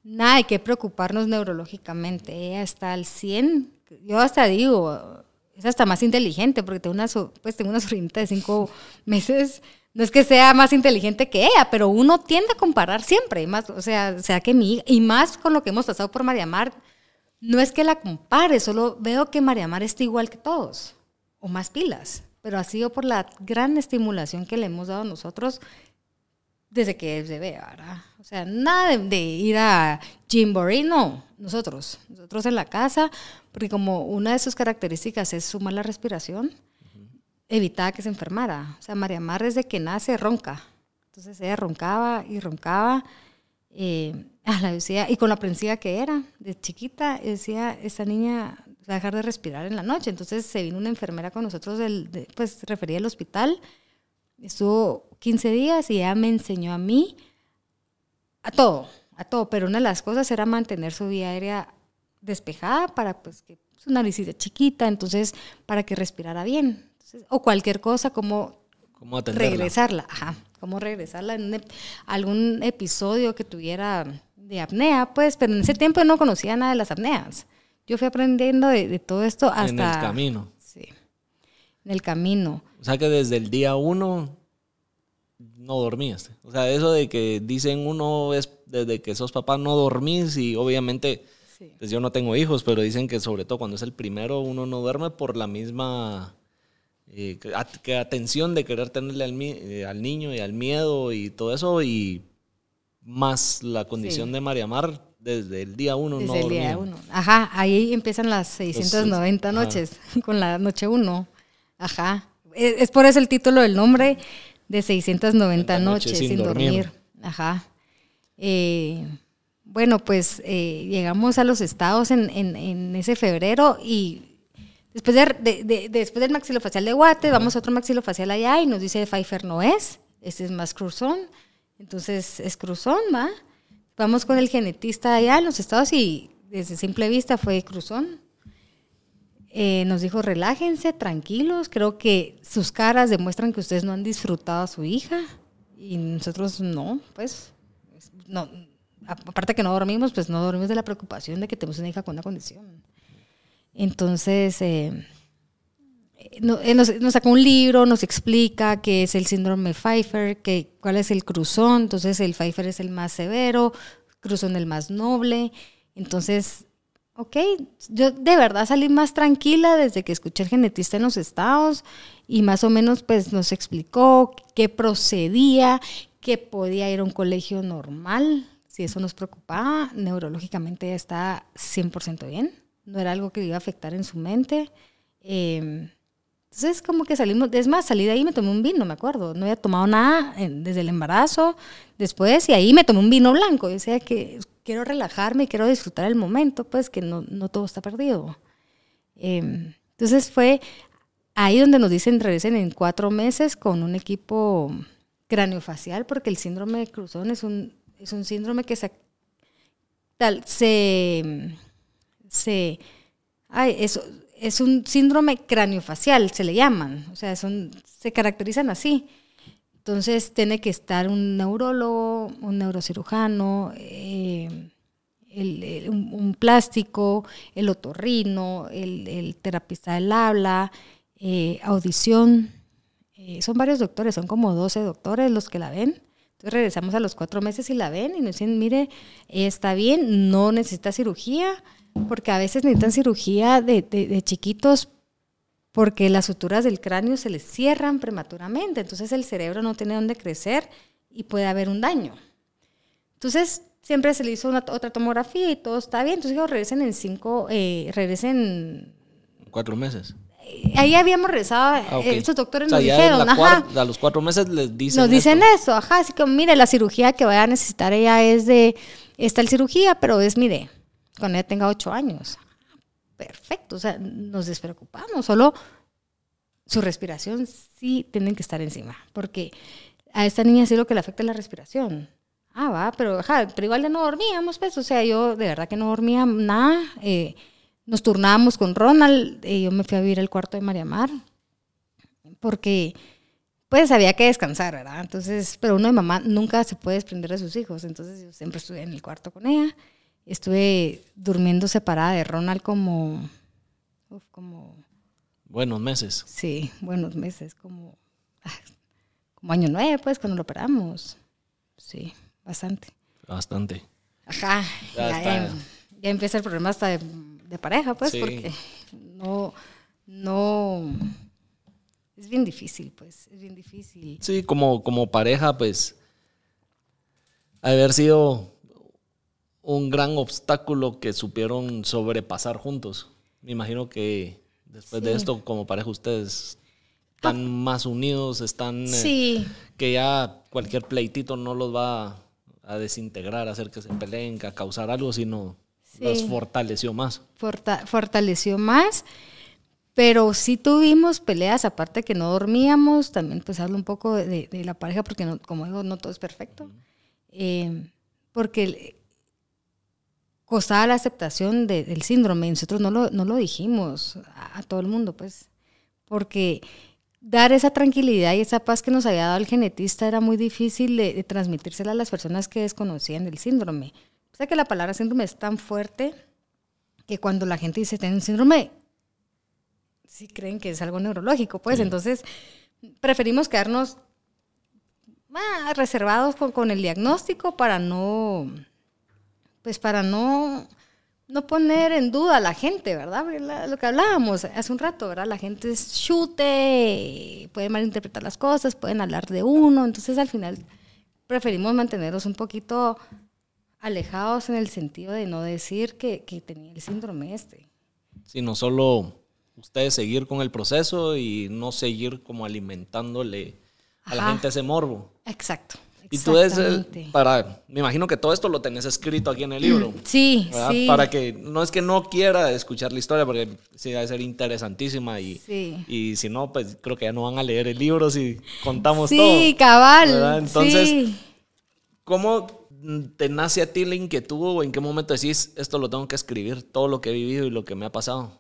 nada de qué preocuparnos neurológicamente. Ella está al 100. Yo hasta digo, es hasta más inteligente porque tengo una, pues tengo sobrinita de cinco meses no es que sea más inteligente que ella, pero uno tiende a comparar siempre, más, o sea, sea que mi y más con lo que hemos pasado por María Mar, no es que la compare, solo veo que María Mar está igual que todos, o más pilas, pero ha sido por la gran estimulación que le hemos dado nosotros desde que es bebé, ¿verdad? O sea, nada de, ir a Jimboree, no, nosotros, nosotros en la casa, porque como una de sus características es sumar la respiración, evitaba que se enfermara. O sea, María Mar desde que nace ronca. Entonces ella roncaba y roncaba. Eh, la decía, y con la aprensiva que era, de chiquita, decía, esta niña va a dejar de respirar en la noche. Entonces se vino una enfermera con nosotros, del, pues refería al hospital, estuvo 15 días y ella me enseñó a mí a todo, a todo, pero una de las cosas era mantener su vía aérea despejada para pues que su nariz chiquita, entonces para que respirara bien o cualquier cosa, como regresarla, ajá, cómo regresarla en algún episodio que tuviera de apnea, pues, pero en ese tiempo no conocía nada de las apneas. Yo fui aprendiendo de, todo esto hasta... En el camino. Sí, en el camino. O sea que desde el día uno no dormías. O sea, eso de que dicen uno es desde que sos papá no dormís y obviamente... Pues yo no tengo hijos, pero dicen que sobre todo cuando es el primero uno no duerme por la misma eh, que, atención de querer tenerle al, eh, al, niño y al miedo y todo eso, y más la condición de María Mar desde el día uno. Desde el día uno. Ajá, ahí empiezan las 690 noches, con la noche uno. Ajá. Es, por eso el título del nombre de 690 noches, sin, dormir. Ajá. Eh, bueno, pues llegamos a los estados en, en, en ese febrero y Después, de, después del maxilofacial de Guate, vamos a otro maxilofacial allá y nos dice Pfeiffer no es, este es más cruzón. Entonces es cruzón, ¿va? Vamos con el genetista allá en los estados y desde simple vista fue cruzón. Eh, nos dijo, relájense, tranquilos, creo que sus caras demuestran que ustedes no han disfrutado a su hija y nosotros no, pues, no, aparte que no dormimos, pues no dormimos de la preocupación de que tenemos una hija con una condición. Entonces, eh, eh, nos, sacó un libro, nos explica qué es el síndrome Pfeiffer, que, cuál es el cruzón. Entonces, el Pfeiffer es el más severo, cruzón el más noble. Entonces, ok, yo de verdad salí más tranquila desde que escuché al genetista en los estados y más o menos pues nos explicó qué procedía, que podía ir a un colegio normal, si eso nos preocupaba, neurológicamente está 100% bien no era algo que iba a afectar en su mente. Eh, entonces, como que salimos, es más, salí de ahí y me tomé un vino, me acuerdo. No había tomado nada desde el embarazo, después, y ahí me tomé un vino blanco. Yo decía que quiero relajarme, quiero disfrutar el momento, pues que no, no todo está perdido. Eh, entonces fue ahí donde nos dicen regresen en cuatro meses con un equipo craneofacial, porque el síndrome de Cruzón es un, es un síndrome que se, tal, se se... Ay, eso, es un síndrome craniofacial, se le llaman, o sea, son, se caracterizan así. Entonces tiene que estar un neurólogo, un neurocirujano, un, plástico, el otorrino, el, terapista del habla, eh, audición. Eh, son varios doctores, son como 12 doctores los que la ven. Entonces regresamos a los cuatro meses y la ven y nos dicen, mire, está bien, no necesita cirugía, porque a veces necesitan cirugía de, chiquitos porque las suturas del cráneo se les cierran prematuramente, entonces el cerebro no tiene dónde crecer y puede haber un daño. Entonces siempre se le hizo una, otra tomografía y todo está bien, entonces digo, regresen en cinco, eh, regresen... Cuatro meses. Eh, ahí habíamos rezado, ah, estos doctores nos dijeron, ajá. a los cuatro meses les dicen Nos dicen eso, ajá, así que mire, la cirugía que vaya a necesitar ella es de, esta el cirugía, pero es, mire, cuando ella tenga ocho años. Perfecto, o sea, nos despreocupamos, solo su respiración sí tienen que estar encima, porque a esta niña sí lo que le afecta es la respiración. Ah, va, pero, pero igual ya no dormíamos, pues, o sea, yo de verdad que no dormía nada. Eh, nos turnábamos con Ronald, y yo me fui a vivir al cuarto de María Mar, porque pues había que descansar, ¿verdad? Entonces, pero uno de mamá nunca se puede desprender de sus hijos, entonces yo siempre estuve en el cuarto con ella estuve durmiendo separada de Ronald como, como... Buenos meses. Sí, buenos meses, como, como año nueve, pues, cuando lo operamos. Sí, bastante. Bastante. Ajá, Ya ya, ya empieza el problema hasta de, de pareja, pues, Sí. porque no, no, es bien difícil, pues, es bien difícil. Sí, como, como pareja, pues, haber sido un gran obstáculo que supieron sobrepasar juntos. Me imagino que después de esto, como pareja, ustedes están más unidos, están... eh, Sí, que ya cualquier pleitito no los va a desintegrar, a hacer que se peleen, a causar algo, sino Sí. los fortaleció más. forta- fortaleció más, pero sí tuvimos peleas, aparte que no dormíamos, también pues hablo un poco de, de la pareja, porque no, como digo, no todo es perfecto, Eh, porque costaba la aceptación de- del síndrome, y nosotros no lo, no lo dijimos a, a todo el mundo, pues, porque dar esa tranquilidad y esa paz que nos había dado el genetista era muy difícil de, de transmitírsela a las personas que desconocían el síndrome. O sea que la palabra síndrome es tan fuerte que cuando la gente dice tiene un síndrome, sí creen que es algo neurológico, pues entonces preferimos quedarnos ah, reservados con, con el diagnóstico para no, pues para no, no poner en duda a la gente, ¿verdad? Porque la- lo que hablábamos hace un rato, ¿verdad? La gente es chute, puede malinterpretar las cosas, pueden hablar de uno, entonces al final preferimos mantenernos un poquito alejados en el sentido de no decir que, que tenía el síndrome este. Sino solo ustedes seguir con el proceso y no seguir como alimentándole a la gente ese morbo. Exacto. Y tú es para, me imagino que todo esto lo tenés escrito aquí en el libro. Sí, ¿verdad? sí. Para que no es que no quiera escuchar la historia, porque sí debe ser interesantísima y, Sí. y si no, pues creo que ya no van a leer el libro si contamos Sí, todo. cabal. ¿verdad? Entonces, sí. ¿Cómo te nace a ti la inquietud o en qué momento decís esto lo tengo que escribir, todo lo que he vivido y lo que me ha pasado?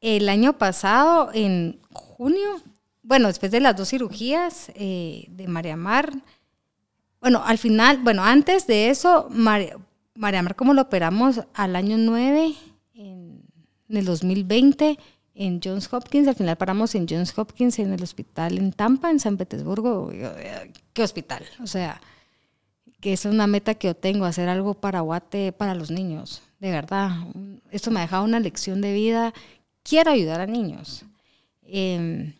El año pasado, en junio, bueno, después de las dos cirugías eh, de María Mar, bueno, al final, bueno, antes de eso, María, Mar, como lo operamos al año 9, en, en el 2020, en Johns Hopkins, al final paramos en Johns Hopkins, en el hospital en Tampa, en San Petersburgo. Eh, ¿Qué hospital? O sea, que es una meta que yo tengo, hacer algo para Guate, para los niños, de verdad. Esto me ha dejado una lección de vida. Quiero ayudar a niños. Em,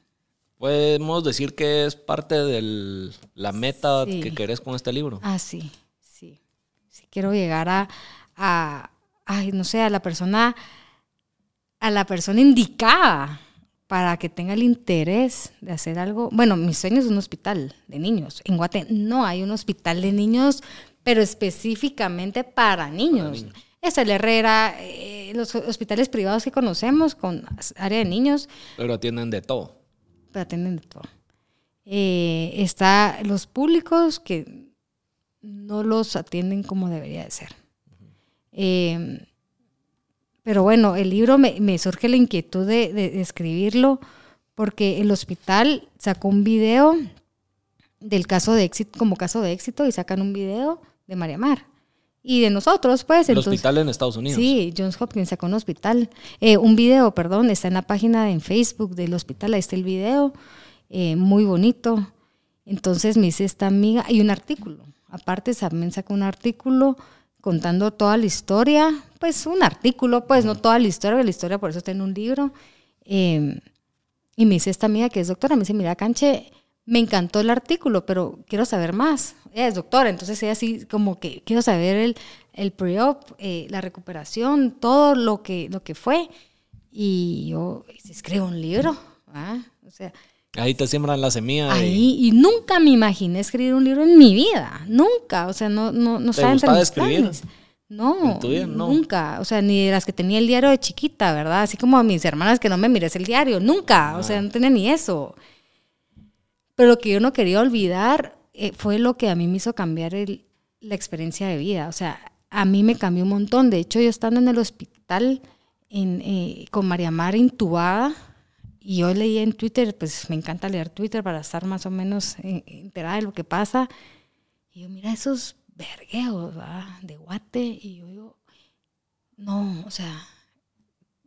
Podemos decir que es parte de la meta Sí. que querés con este libro. ah, sí, sí. Sí, quiero llegar a, a, ay, no sé, a la persona, a la persona indicada para que tenga el interés de hacer algo. Bueno, mi sueño es un hospital de niños. En Guate no hay un hospital de niños, pero específicamente para niños. Es el Herrera, eh, los hospitales privados que conocemos con área de niños, Pero atienden de todo. Pero atienden de todo. Eh, está los públicos que no los atienden como debería de ser. Eh, pero bueno, el libro me, surge la inquietud de, de- de escribirlo porque el hospital sacó un video del caso de éxito, como caso de éxito, y sacan un video de María Mar. Y de nosotros, pues. El entonces- hospital en Estados Unidos. Sí, Johns Hopkins sacó un hospital. Eh, un video, perdón, está en la página en Facebook del hospital, ahí está el video, eh, muy bonito. Entonces me hice esta amiga, y un artículo. Aparte también sacó un artículo contando toda la historia, pues un artículo, pues no toda la historia, la historia por eso está en un libro. Eh, y me dice esta amiga que es doctora, me dice, mira, Canche, me encantó el artículo, pero quiero saber más. Ella es doctora, entonces ella sí como que quiero saber el, el pre-op, eh, la recuperación, todo lo que, lo que fue. Y yo, ¿y si escribo un libro? ¿Ah? O sea, Ahí te siembran la semilla. ahí, y nunca me imaginé escribir un libro en mi vida, nunca, o sea, no, no, no ¿Te gustaba escribir? planes. No. No. nunca, o sea, ni de las que tenía el diario de chiquita, ¿verdad? Así como a mis hermanas que no me mires el diario, nunca, o sea, no tenía ni eso. Pero lo que yo no quería olvidar eh, fue lo que a mí me hizo cambiar la experiencia de vida, o sea, a mí me cambió un montón. De hecho, yo estando en el hospital eh, con María Mar intubada, y yo leía en Twitter, pues me encanta leer Twitter para estar más o menos eh, enterada de lo que pasa. Y yo, mira esos vergueos, ¿va? De guate. Y yo digo, no, o sea,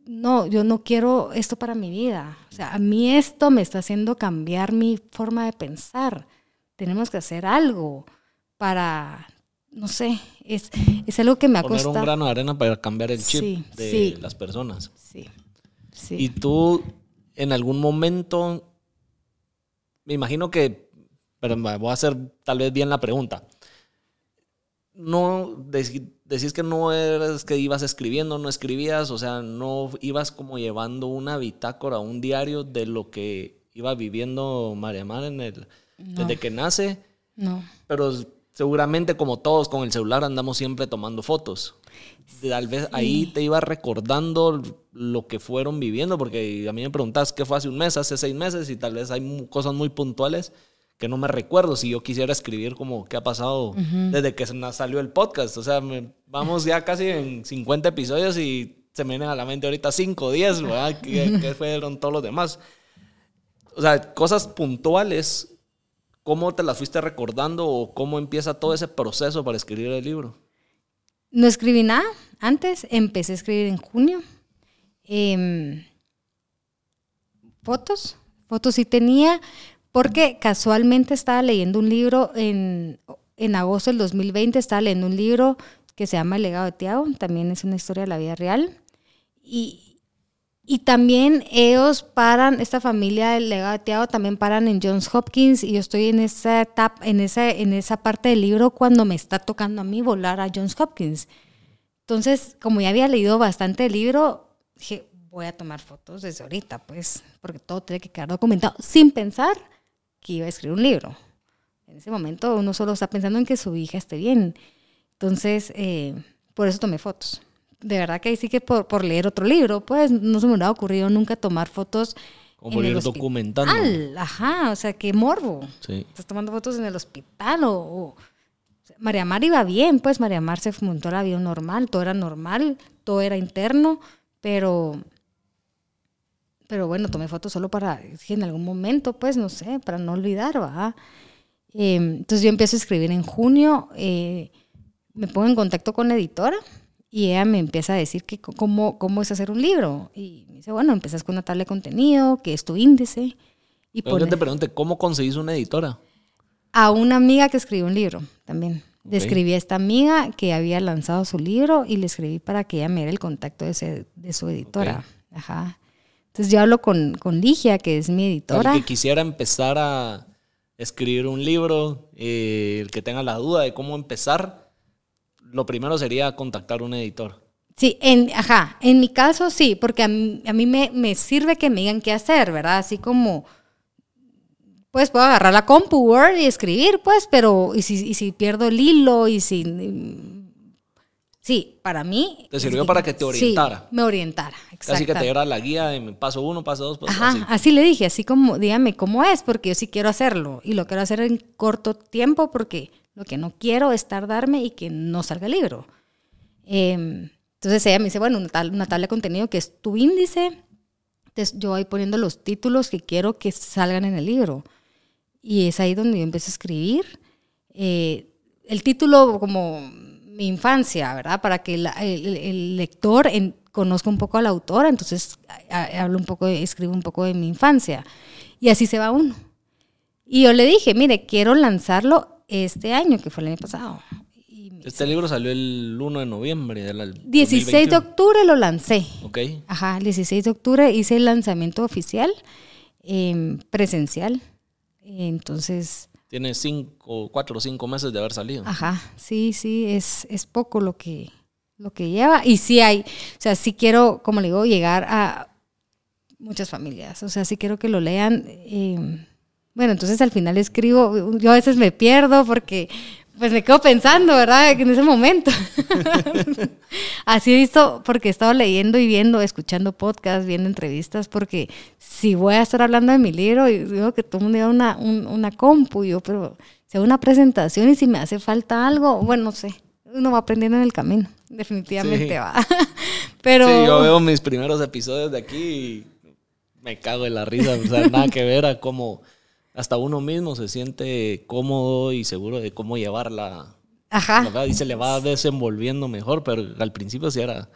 no, yo no quiero esto para mi vida. O sea, a mí esto me está haciendo cambiar mi forma de pensar. tenemos que hacer algo para, no sé, es, es algo que me ha Poner un costado. grano de arena para cambiar el chip Sí, de sí. las personas. Sí, sí. Y tú, en algún momento, me imagino que, pero me voy a hacer tal vez bien la pregunta. No, decís que no eres que ibas escribiendo, no escribías, o sea, no ibas como llevando una bitácora, un diario de lo que iba viviendo María Mar en el, desde que nace, no. pero seguramente como todos con el celular andamos siempre tomando fotos. Tal vez ahí te iba recordando lo que fueron viviendo, porque a mí me preguntas qué fue hace un mes, hace seis meses, y tal vez hay cosas muy puntuales que no me recuerdo. Si yo quisiera escribir como qué ha pasado desde que se na- salió el podcast. O sea, me- vamos ya casi en 50 episodios y se me vienen a la mente ahorita 5 o 10, ¿verdad? ¿Qué, qué fueron todos los demás? O sea, cosas puntuales, ¿cómo te las fuiste recordando o cómo empieza todo ese proceso para escribir el libro? No escribí nada antes, empecé a escribir en junio. Em, fotos, fotos sí tenía, porque casualmente estaba leyendo un libro en, en agosto del 2020, estaba leyendo un libro que se llama El legado de Tiago, también es una historia de la vida real. Y, y también ellos paran, esta familia del legado de Tiago también paran en Johns Hopkins y yo estoy en esa etapa, en esa, en esa parte del libro cuando me está tocando a mí volar a Johns Hopkins. Entonces, como ya había leído bastante el libro, dije, voy a tomar fotos desde ahorita, pues, porque todo tiene que quedar documentado, sin pensar que iba a escribir un libro. En ese momento uno solo está pensando en que su hija esté bien. Entonces, eh, por eso tomé fotos. De verdad que ahí sí que por, por leer otro libro, pues no se me hubiera ocurrido nunca tomar fotos. Como en el ir hospital. documentando. Ajá, o sea, qué morbo. Sí. Estás tomando fotos en el hospital o... o- María Mar iba bien, pues María Mar se montó el avión normal, todo era normal, todo era interno, pero... Pero bueno, tomé fotos solo para, en algún momento, pues, no sé, para no olvidar, ¿va? Eh, entonces yo empiezo a escribir en junio, eh, me pongo en contacto con la editora y ella me empieza a decir que cómo, cómo es hacer un libro. Y me dice, bueno, empiezas con una tabla de contenido, que es tu índice. Y Pero que pone- te pregunte, ¿cómo conseguís una editora? a una amiga que escribió un libro también. Le Ok. escribí a esta amiga que había lanzado su libro y le escribí para que ella me diera el contacto de, ese- de su editora. Ajá. Entonces yo hablo con, con Ligia, que es mi editora. el que quisiera empezar a escribir un libro, eh, el que tenga la duda de cómo empezar, lo primero sería contactar a un editor. Sí, en, ajá, en mi caso sí, porque a mí, a mí me, me sirve que me digan qué hacer, ¿verdad? Así como, pues puedo agarrar la compu Word y escribir, pues, pero y si, y si pierdo el hilo y si... Sí, para mí... Te sirvió sí, para que te orientara. Sí, me orientara, Casi que te exacto. diera la guía de paso uno, paso dos, paso Ajá, así. así le dije, así como, dígame cómo es, porque yo sí quiero hacerlo y lo quiero hacer en corto tiempo porque lo que no quiero es tardarme y que no salga el libro. Eh, entonces ella me dice, bueno, una, tab- una tabla de contenido que es tu índice, entonces yo voy poniendo los títulos que quiero que salgan en el libro. Y es ahí donde yo empiezo a escribir. Eh, el título como mi infancia, ¿verdad? Para que la- el, el lector en- conozca un poco a la autora, entonces a- hablo un poco, de- escribo un poco de mi infancia. Y así se va uno. Y yo le dije, mire, quiero lanzarlo este año, que fue el año pasado. Este libro salió el 1 de noviembre del 16 de 2021. octubre lo lancé. Ok. Ajá, el 16 de octubre hice el lanzamiento oficial, em, presencial. Entonces, Tiene cinco, cuatro o cinco meses de haber salido. ajá, sí, sí, es, es poco lo que, lo que lleva. Y sí hay, o sea, sí quiero, como le digo, llegar a muchas familias. O sea, sí quiero que lo lean. em, bueno, entonces al final escribo, yo a veces me pierdo porque pues me quedo pensando, ¿verdad? En ese momento. Así he visto, porque he estado leyendo y viendo, escuchando podcasts, viendo entrevistas, porque si voy a estar hablando de mi libro, y digo que todo el mundo lleva una, un- una compu, y yo, pero si hago una presentación y si me hace falta algo, bueno, no sé, uno va aprendiendo en el camino, definitivamente Sí. va. pero... Sí, yo veo mis primeros episodios de aquí y me cago en la risa. O sea, nada que ver a cómo hasta uno mismo se siente cómodo y seguro de cómo llevarla. Ajá. ¿verdad? Y se le va desenvolviendo mejor, pero al principio sí era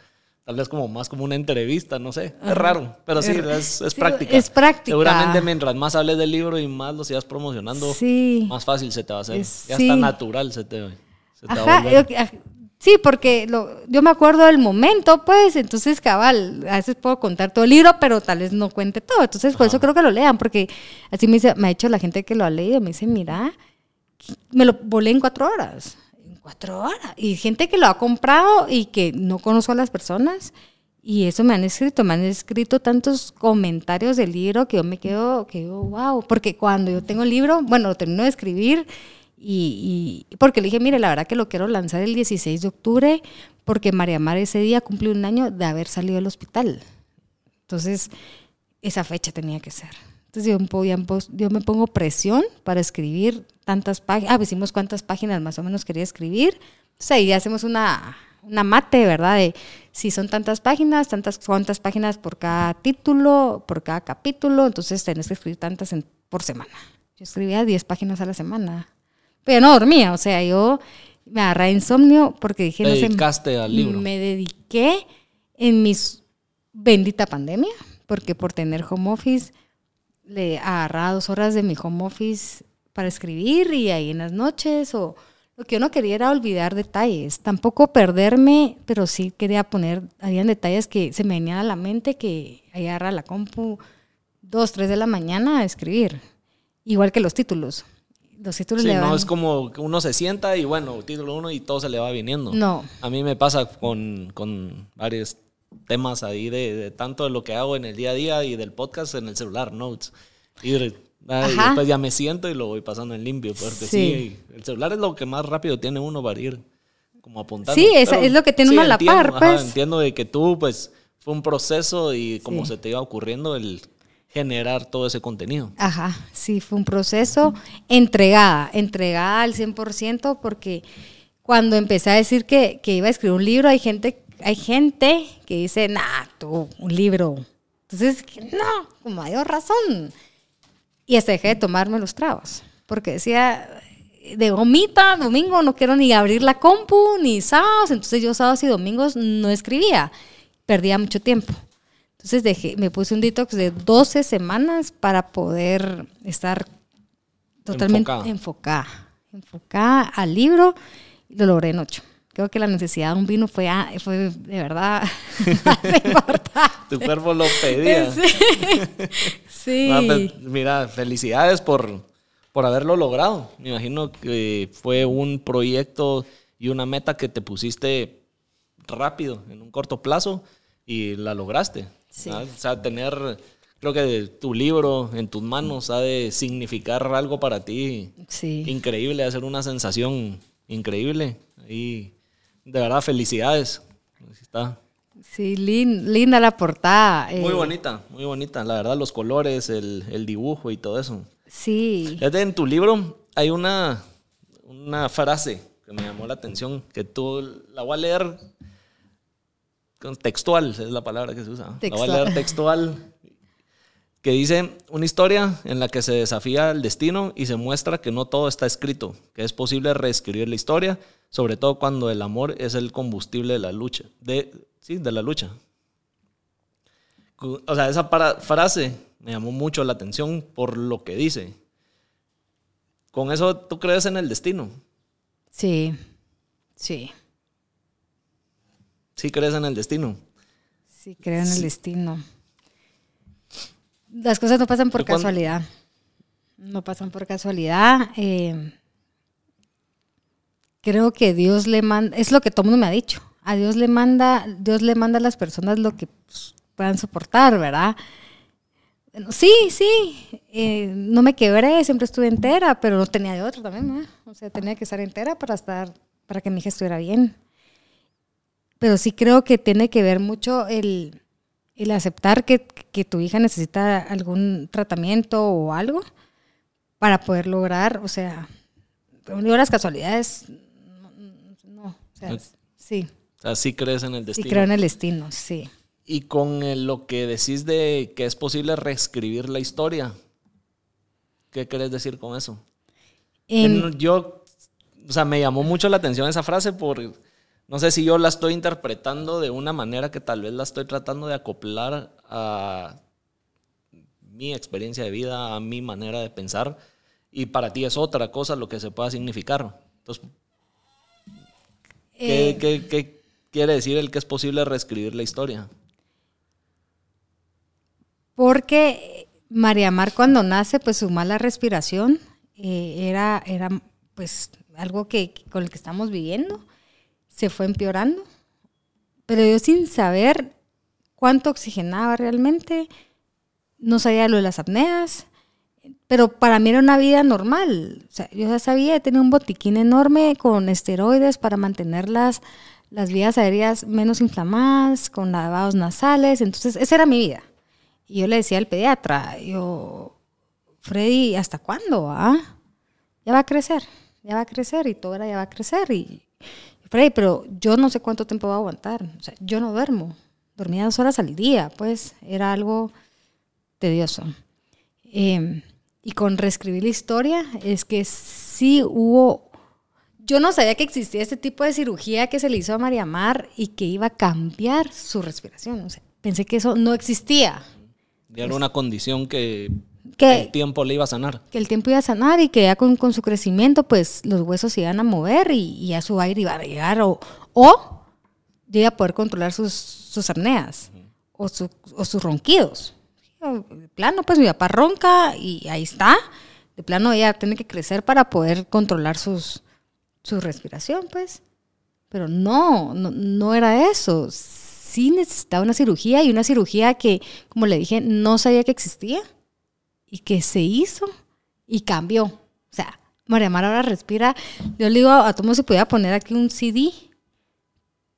tal vez como más como una entrevista, no sé. Es raro, pero sí, es, es Sí, práctica. es práctica. Seguramente mientras más hables del libro y más lo sigas promocionando, Sí. más fácil se te va a hacer. Es- ya sí. está natural, se te, se te va a volver. yo- sí, porque lo- yo me acuerdo del momento, pues, entonces cabal, a veces puedo contar todo el libro, pero tal vez no cuente todo. Entonces, por eso creo que lo lean, porque así me, dice, me ha dicho la gente que lo ha leído, me dice, mira, me lo volé en cuatro horas. En cuatro horas. Y gente que lo ha comprado y que no conozco a las personas. Y eso me han escrito, me han escrito tantos comentarios del libro que yo me quedo, que yo, wow, porque cuando yo tengo el libro, bueno, lo termino de escribir y, y- porque le dije, mire, la verdad que lo quiero lanzar el 16 de octubre porque María Mar ese día cumplió un año de haber salido del hospital. Entonces, esa fecha tenía que ser. Entonces yo, pos- yo me pongo presión para escribir tantas páginas. Ah, decimos cuántas páginas más o menos quería escribir. Entonces ahí hacemos una, una mate, ¿verdad? De si son tantas páginas, tantas cuántas páginas por cada título, por cada capítulo. Entonces tenés que escribir tantas en- por semana. Yo escribía 10 páginas a la semana. Pero no dormía, o sea, yo me agarré insomnio porque dije, Te no sé, dedicaste al libro. me dediqué en mis bendita pandemia, porque por tener home office, le agarraba dos horas de mi home office para escribir y ahí en las noches, o lo que yo no quería era olvidar detalles, tampoco perderme, pero sí quería poner, habían detalles que se me venían a la mente que ahí agarra la compu dos, tres de la mañana a escribir, igual que los títulos. Los títulos Sí, le no es como uno se sienta y bueno, título uno y todo se le va viniendo. No. A mí me pasa con, con varios temas ahí de, de tanto de lo que hago en el día a día y del podcast en el celular, notes. Y, y después ya me siento y lo voy pasando en limpio. Porque sí. Sí. el celular es lo que más rápido tiene uno para ir como apuntando. Sí, es- lo que tiene uno a la entiendo, par, ajá, pues. entiendo de que tú, pues, fue un proceso y como se te iba ocurriendo el generar todo ese contenido. Ajá, sí, fue un proceso entregada, entregada al 100%, porque cuando empecé a decir que, que iba a escribir un libro, hay gente, hay gente que dice, nah, tú, un libro. Entonces, no, con mayor razón. Y hasta dejé de tomarme los tragos, porque decía, de gomita, domingo, no quiero ni abrir la compu, ni sábados, entonces yo sábados y domingos no escribía, perdía mucho tiempo. Entonces dejé, me puse un detox de 12 semanas para poder estar totalmente Enfocada. enfocada, enfocada, al libro y lo logré en 8. Creo que la necesidad de un vino fue, ah, fue de verdad importante. Tu cuerpo lo pedía. Sí. Sí. Ah, pues, mira, felicidades por, por haberlo logrado. Me imagino que fue un proyecto y una meta que te pusiste rápido, en un corto plazo, y la lograste. Sí. O sea, tener, creo que tu libro en tus manos ha de significar algo para ti Sí. increíble, ha de ser una sensación increíble. Y de verdad, felicidades. Está. Sí, lin- linda la portada. Muy eh, bonita, muy bonita. La verdad, los colores, el, el dibujo y todo eso. Sí. Fíjate, en tu libro hay una, una frase que me llamó la atención, que tú la voy a leer textual, es la palabra que se usa. La voy a Textual. leer textual, que dice una historia en la que se desafía el destino y se muestra que no todo está escrito, que es posible reescribir la historia, sobre todo cuando el amor es el combustible de la lucha, de, sí, de la lucha. O sea, esa para- frase me llamó mucho la atención por lo que dice. Con eso tú crees en el destino. Sí. Sí. Sí crees en el destino. Sí, creo en el destino. Las cosas no pasan por ¿Tú cuándo- casualidad. No pasan por casualidad. eh, creo que Dios le manda, es lo que todo el mundo me ha dicho. A Dios le manda, Dios le manda a las personas lo que pues, puedan soportar, ¿verdad? Bueno, sí, sí, eh, no me quebré, siempre estuve entera, pero no tenía de otro también, ¿verdad? O sea, tenía que estar entera para estar, para que mi hija estuviera bien pero sí creo que tiene que ver mucho el, el aceptar que, que tu hija necesita algún tratamiento o algo para poder lograr, o sea, digo, las casualidades, no, no, o sea, sí, O sea, sí crees en el sí destino. creo en el destino, sí. Y con el- lo que decís de que es posible reescribir la historia, ¿qué querés decir con eso? En- yo, o sea, me llamó mucho la atención esa frase por, no sé si yo la estoy interpretando de una manera que tal vez la estoy tratando de acoplar a mi experiencia de vida, a mi manera de pensar, y para ti es otra cosa lo que se pueda significar. Entonces, ¿qué, Eh, qué- qué quiere decir el que es posible reescribir la historia? Porque María Mar cuando nace, pues su mala respiración eh, era, era pues algo que, con el que estamos viviendo. Se fue empeorando. Pero yo sin saber cuánto oxigenaba realmente, no sabía lo de las apneas. Pero para mí era una vida normal. Yo ya sabía, tenía un botiquín enorme con esteroides para mantener las, las vías aéreas menos inflamadas, con lavados nasales. Entonces, esa era mi vida. Y yo le decía al pediatra, yo, Freddy, ¿hasta cuándo? Ah? Ya va a crecer, ya va a crecer y todo era ya va a crecer. Y, Freddy, pero yo no sé cuánto tiempo va a aguantar. O sea, yo no duermo. Dormía dos horas al día, pues era algo tedioso. Eh, y con reescribir la historia es que sí hubo... Yo no sabía que existía este tipo de cirugía que se le hizo a María Mar y que iba a cambiar su respiración. O sea, pensé que eso no existía. Ya era una condición que Que, el tiempo le iba a sanar. que el tiempo iba a sanar y que ya con, con su crecimiento, pues los huesos se iban a mover y, y a su aire iba a llegar. O, o yo iba a poder controlar sus, sus apneas o, su- o sus ronquidos. De plano, pues mi papá ronca y ahí está. De plano ella tiene que crecer para poder controlar sus, su respiración, pues. Pero no, no, no era eso. Sí necesitaba una cirugía y una cirugía que, como le dije, no sabía que existía y que se hizo y cambió. O sea, María Mara ahora respira. Yo le digo a Tomo si podía poner aquí un CD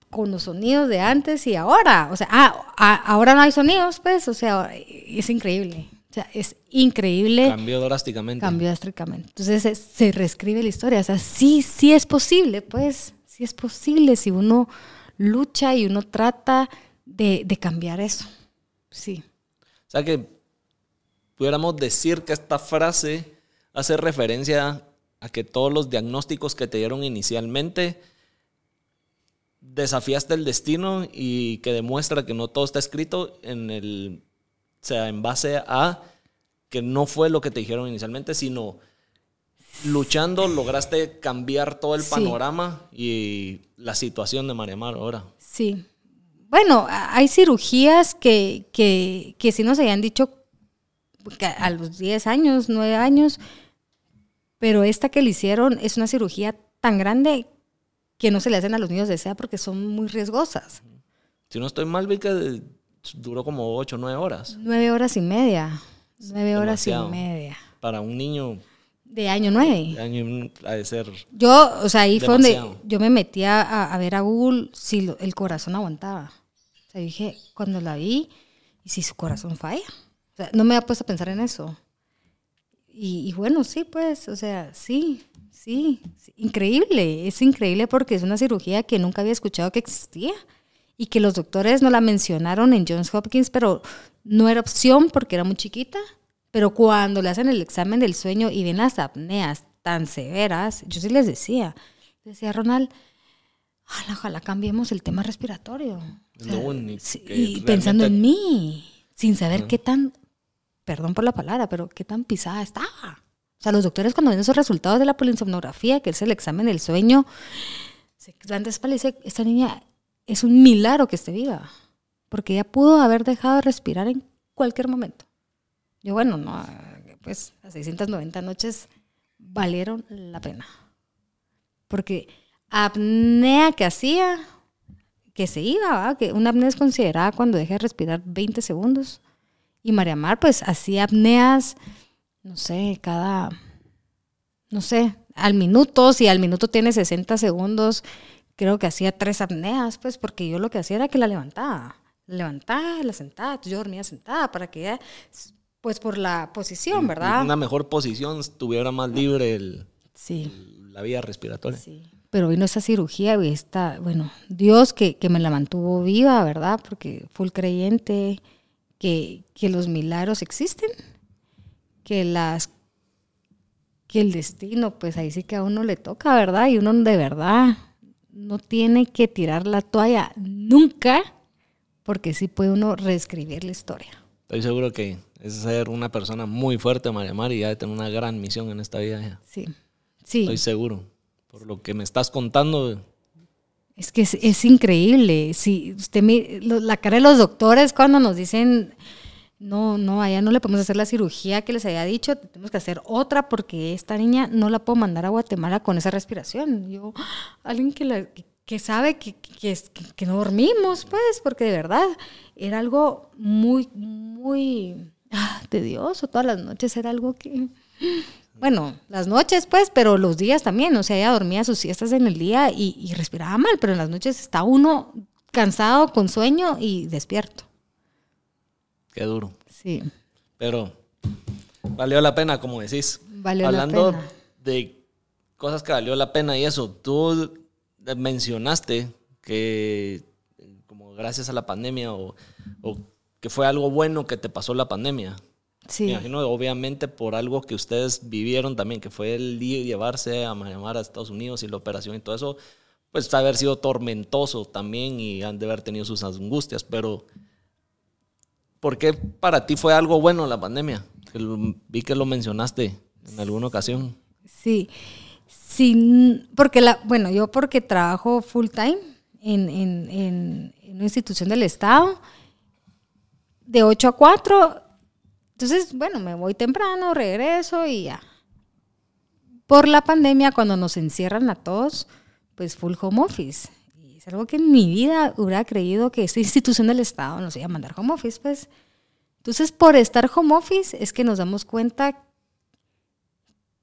con los sonidos de antes y ahora. O sea, ah, a- ahora no hay sonidos, pues. O sea, es increíble. O sea, es increíble. Cambió drásticamente. Cambió drásticamente. Entonces se, se reescribe la historia. O sea, sí, sí es posible, pues. Sí es posible si uno lucha y uno trata de, de cambiar eso. Sí. O sea que pudiéramos decir que esta frase hace referencia a que todos los diagnósticos que te dieron inicialmente desafiaste el destino y que demuestra que no todo está escrito en el o sea, en base a que no fue lo que te dijeron inicialmente, sino luchando lograste cambiar todo el Sí. panorama y la situación de María Mar ahora. Sí. Bueno, hay cirugías que, que, que sí nos habían dicho a los 10 años, 9 años, pero esta que le hicieron es una cirugía tan grande que no se le hacen a los niños de SEA porque son muy riesgosas. Si no estoy mal, vi que duró como 8 o 9 horas. Nueve horas y media. Nueve horas demasiado. y media. Para un niño De año nueve. de año ha de ser Yo, o sea, ahí fue donde Demasiado. yo me metía a, a ver a Google si lo- el corazón aguantaba. O sea, dije, cuando la vi, ¿y si su corazón falla? O no me había puesto a pensar en eso. Y, y bueno, sí, pues, o sea, sí, sí, sí, increíble, es increíble porque es una cirugía que nunca había escuchado que existía y que los doctores no la mencionaron en Johns Hopkins, pero no era opción porque era muy chiquita. Pero cuando le hacen el examen del sueño y ven las apneas tan severas, yo sí les decía, decía Ronald, ojalá, ojalá cambiemos el tema respiratorio. Lo único que y pensando en mí, sin saber qué tan, perdón por la palabra, pero qué tan pisada estaba. O sea, los doctores cuando ven esos resultados de la polinsomnografía, que es el examen del sueño, se dan de espalda y dice, esta niña es un milagro que esté viva, porque ella pudo haber dejado de respirar en cualquier momento. Yo, bueno, no, pues las 690 noches valieron la pena. Porque apnea que hacía, que se iba, ¿va? que una apnea es considerada cuando deja de respirar 20 segundos. Y María Mar, pues, hacía apneas, no sé, cada, no sé, al minuto, si al minuto tiene 60 segundos, creo que hacía tres apneas, pues, porque yo lo que hacía era que la levantaba. La levantaba, la sentaba, yo dormía sentada para que ella, pues, por la posición, ¿verdad? una mejor posición, estuviera más libre el- Sí. la vía respiratoria. Sí. Pero vino esa cirugía y está, bueno, Dios que, que me la mantuvo viva, ¿verdad? Porque fue el creyente que, que los milagros existen, que las que el destino, pues ahí sí que a uno le toca, ¿verdad? Y uno de verdad no tiene que tirar la toalla nunca, porque sí puede uno reescribir la historia. Estoy seguro que es ser una persona muy fuerte, María Mar, y ya de tener una gran misión en esta vida. Sí, sí. Estoy seguro. Por lo que me estás contando. Es que es, increíble. Si usted la cara de los doctores cuando nos dicen no, no, allá no le podemos hacer la cirugía que les había dicho, tenemos que hacer otra porque esta niña no la puedo mandar a Guatemala con esa respiración. Yo, alguien que, que, sabe que, que, que, no dormimos, pues, porque de verdad era algo muy, muy ah, tedioso. Todas las noches era algo que, bueno, las noches, pues, pero los días también. O sea, ella dormía sus siestas en el día y, y respiraba mal, pero en las noches está uno cansado, con sueño y despierto. Qué duro. Sí. Pero valió la pena, como decís. Valió Hablando la pena. de cosas que valió la pena y eso, tú mencionaste que como gracias a la pandemia o, que fue algo bueno que te pasó la pandemia. Sí. Me imagino, obviamente, por algo que ustedes vivieron también, que fue el llevarse a llamar a Estados Unidos y la operación y todo eso, pues haber sido tormentoso también y han de haber tenido sus angustias, pero ¿Por qué para ti fue algo bueno la pandemia? vi que lo mencionaste en alguna ocasión. Sí, sí, porque la, bueno, yo porque trabajo full time en, en, una institución del Estado, de 8 a 4, entonces, bueno, me voy temprano, regreso y ya. Por la pandemia, cuando nos encierran a todos, pues full home office. Es algo que en mi vida hubiera creído que esta institución del Estado nos iba a mandar home office, pues. Entonces, por estar home office es que nos damos cuenta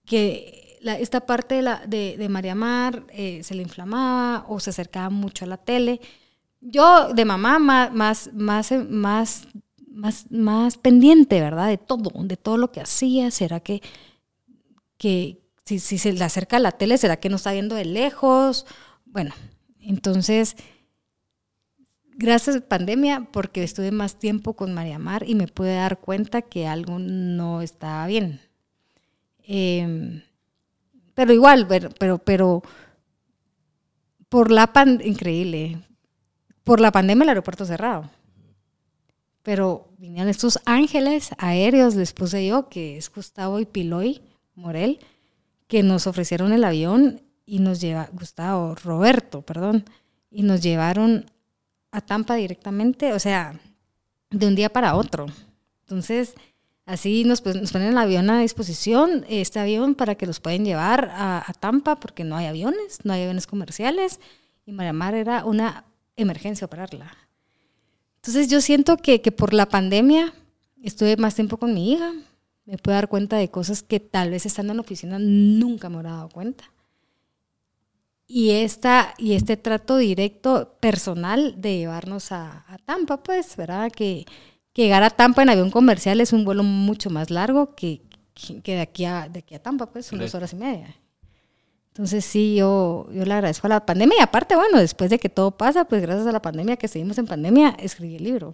que esta parte de, la, de, María Mar eh, se le inflamaba o se acercaba mucho a la tele. Yo, de mamá, más, más, más, más, más, más pendiente, ¿verdad? De todo, de todo lo que hacía. ¿Será que, que si, se le acerca la tele, será que no está viendo de lejos? Bueno, entonces, gracias a pandemia, porque estuve más tiempo con María Mar y me pude dar cuenta que algo no estaba bien. Em, pero igual, pero, pero, por la pandemia, increíble, por la pandemia el aeropuerto cerrado. Pero vinieron estos ángeles aéreos, les puse yo, que es Gustavo y Piloy Morel, que nos ofrecieron el avión y nos lleva, Gustavo, Roberto, perdón, y nos llevaron a Tampa directamente, o sea, de un día para otro. Entonces, así nos, ponen el avión a disposición, este avión para que los pueden llevar a, Tampa, porque no hay aviones, no hay aviones comerciales, y María Mar era una emergencia operarla. Entonces, yo siento que, que por la pandemia estuve más tiempo con mi hija, me pude dar cuenta de cosas que tal vez estando en la oficina nunca me hubiera dado cuenta y, esta, y este trato directo personal de llevarnos a, Tampa, pues, ¿verdad? Que, llegar a Tampa en avión comercial es un vuelo mucho más largo que, que de, aquí a, de aquí a Tampa, pues, son dos horas y media. Entonces sí, yo, yo le agradezco a la pandemia y aparte, bueno, después de que todo pasa, pues gracias a la pandemia, que seguimos en pandemia, escribí el libro.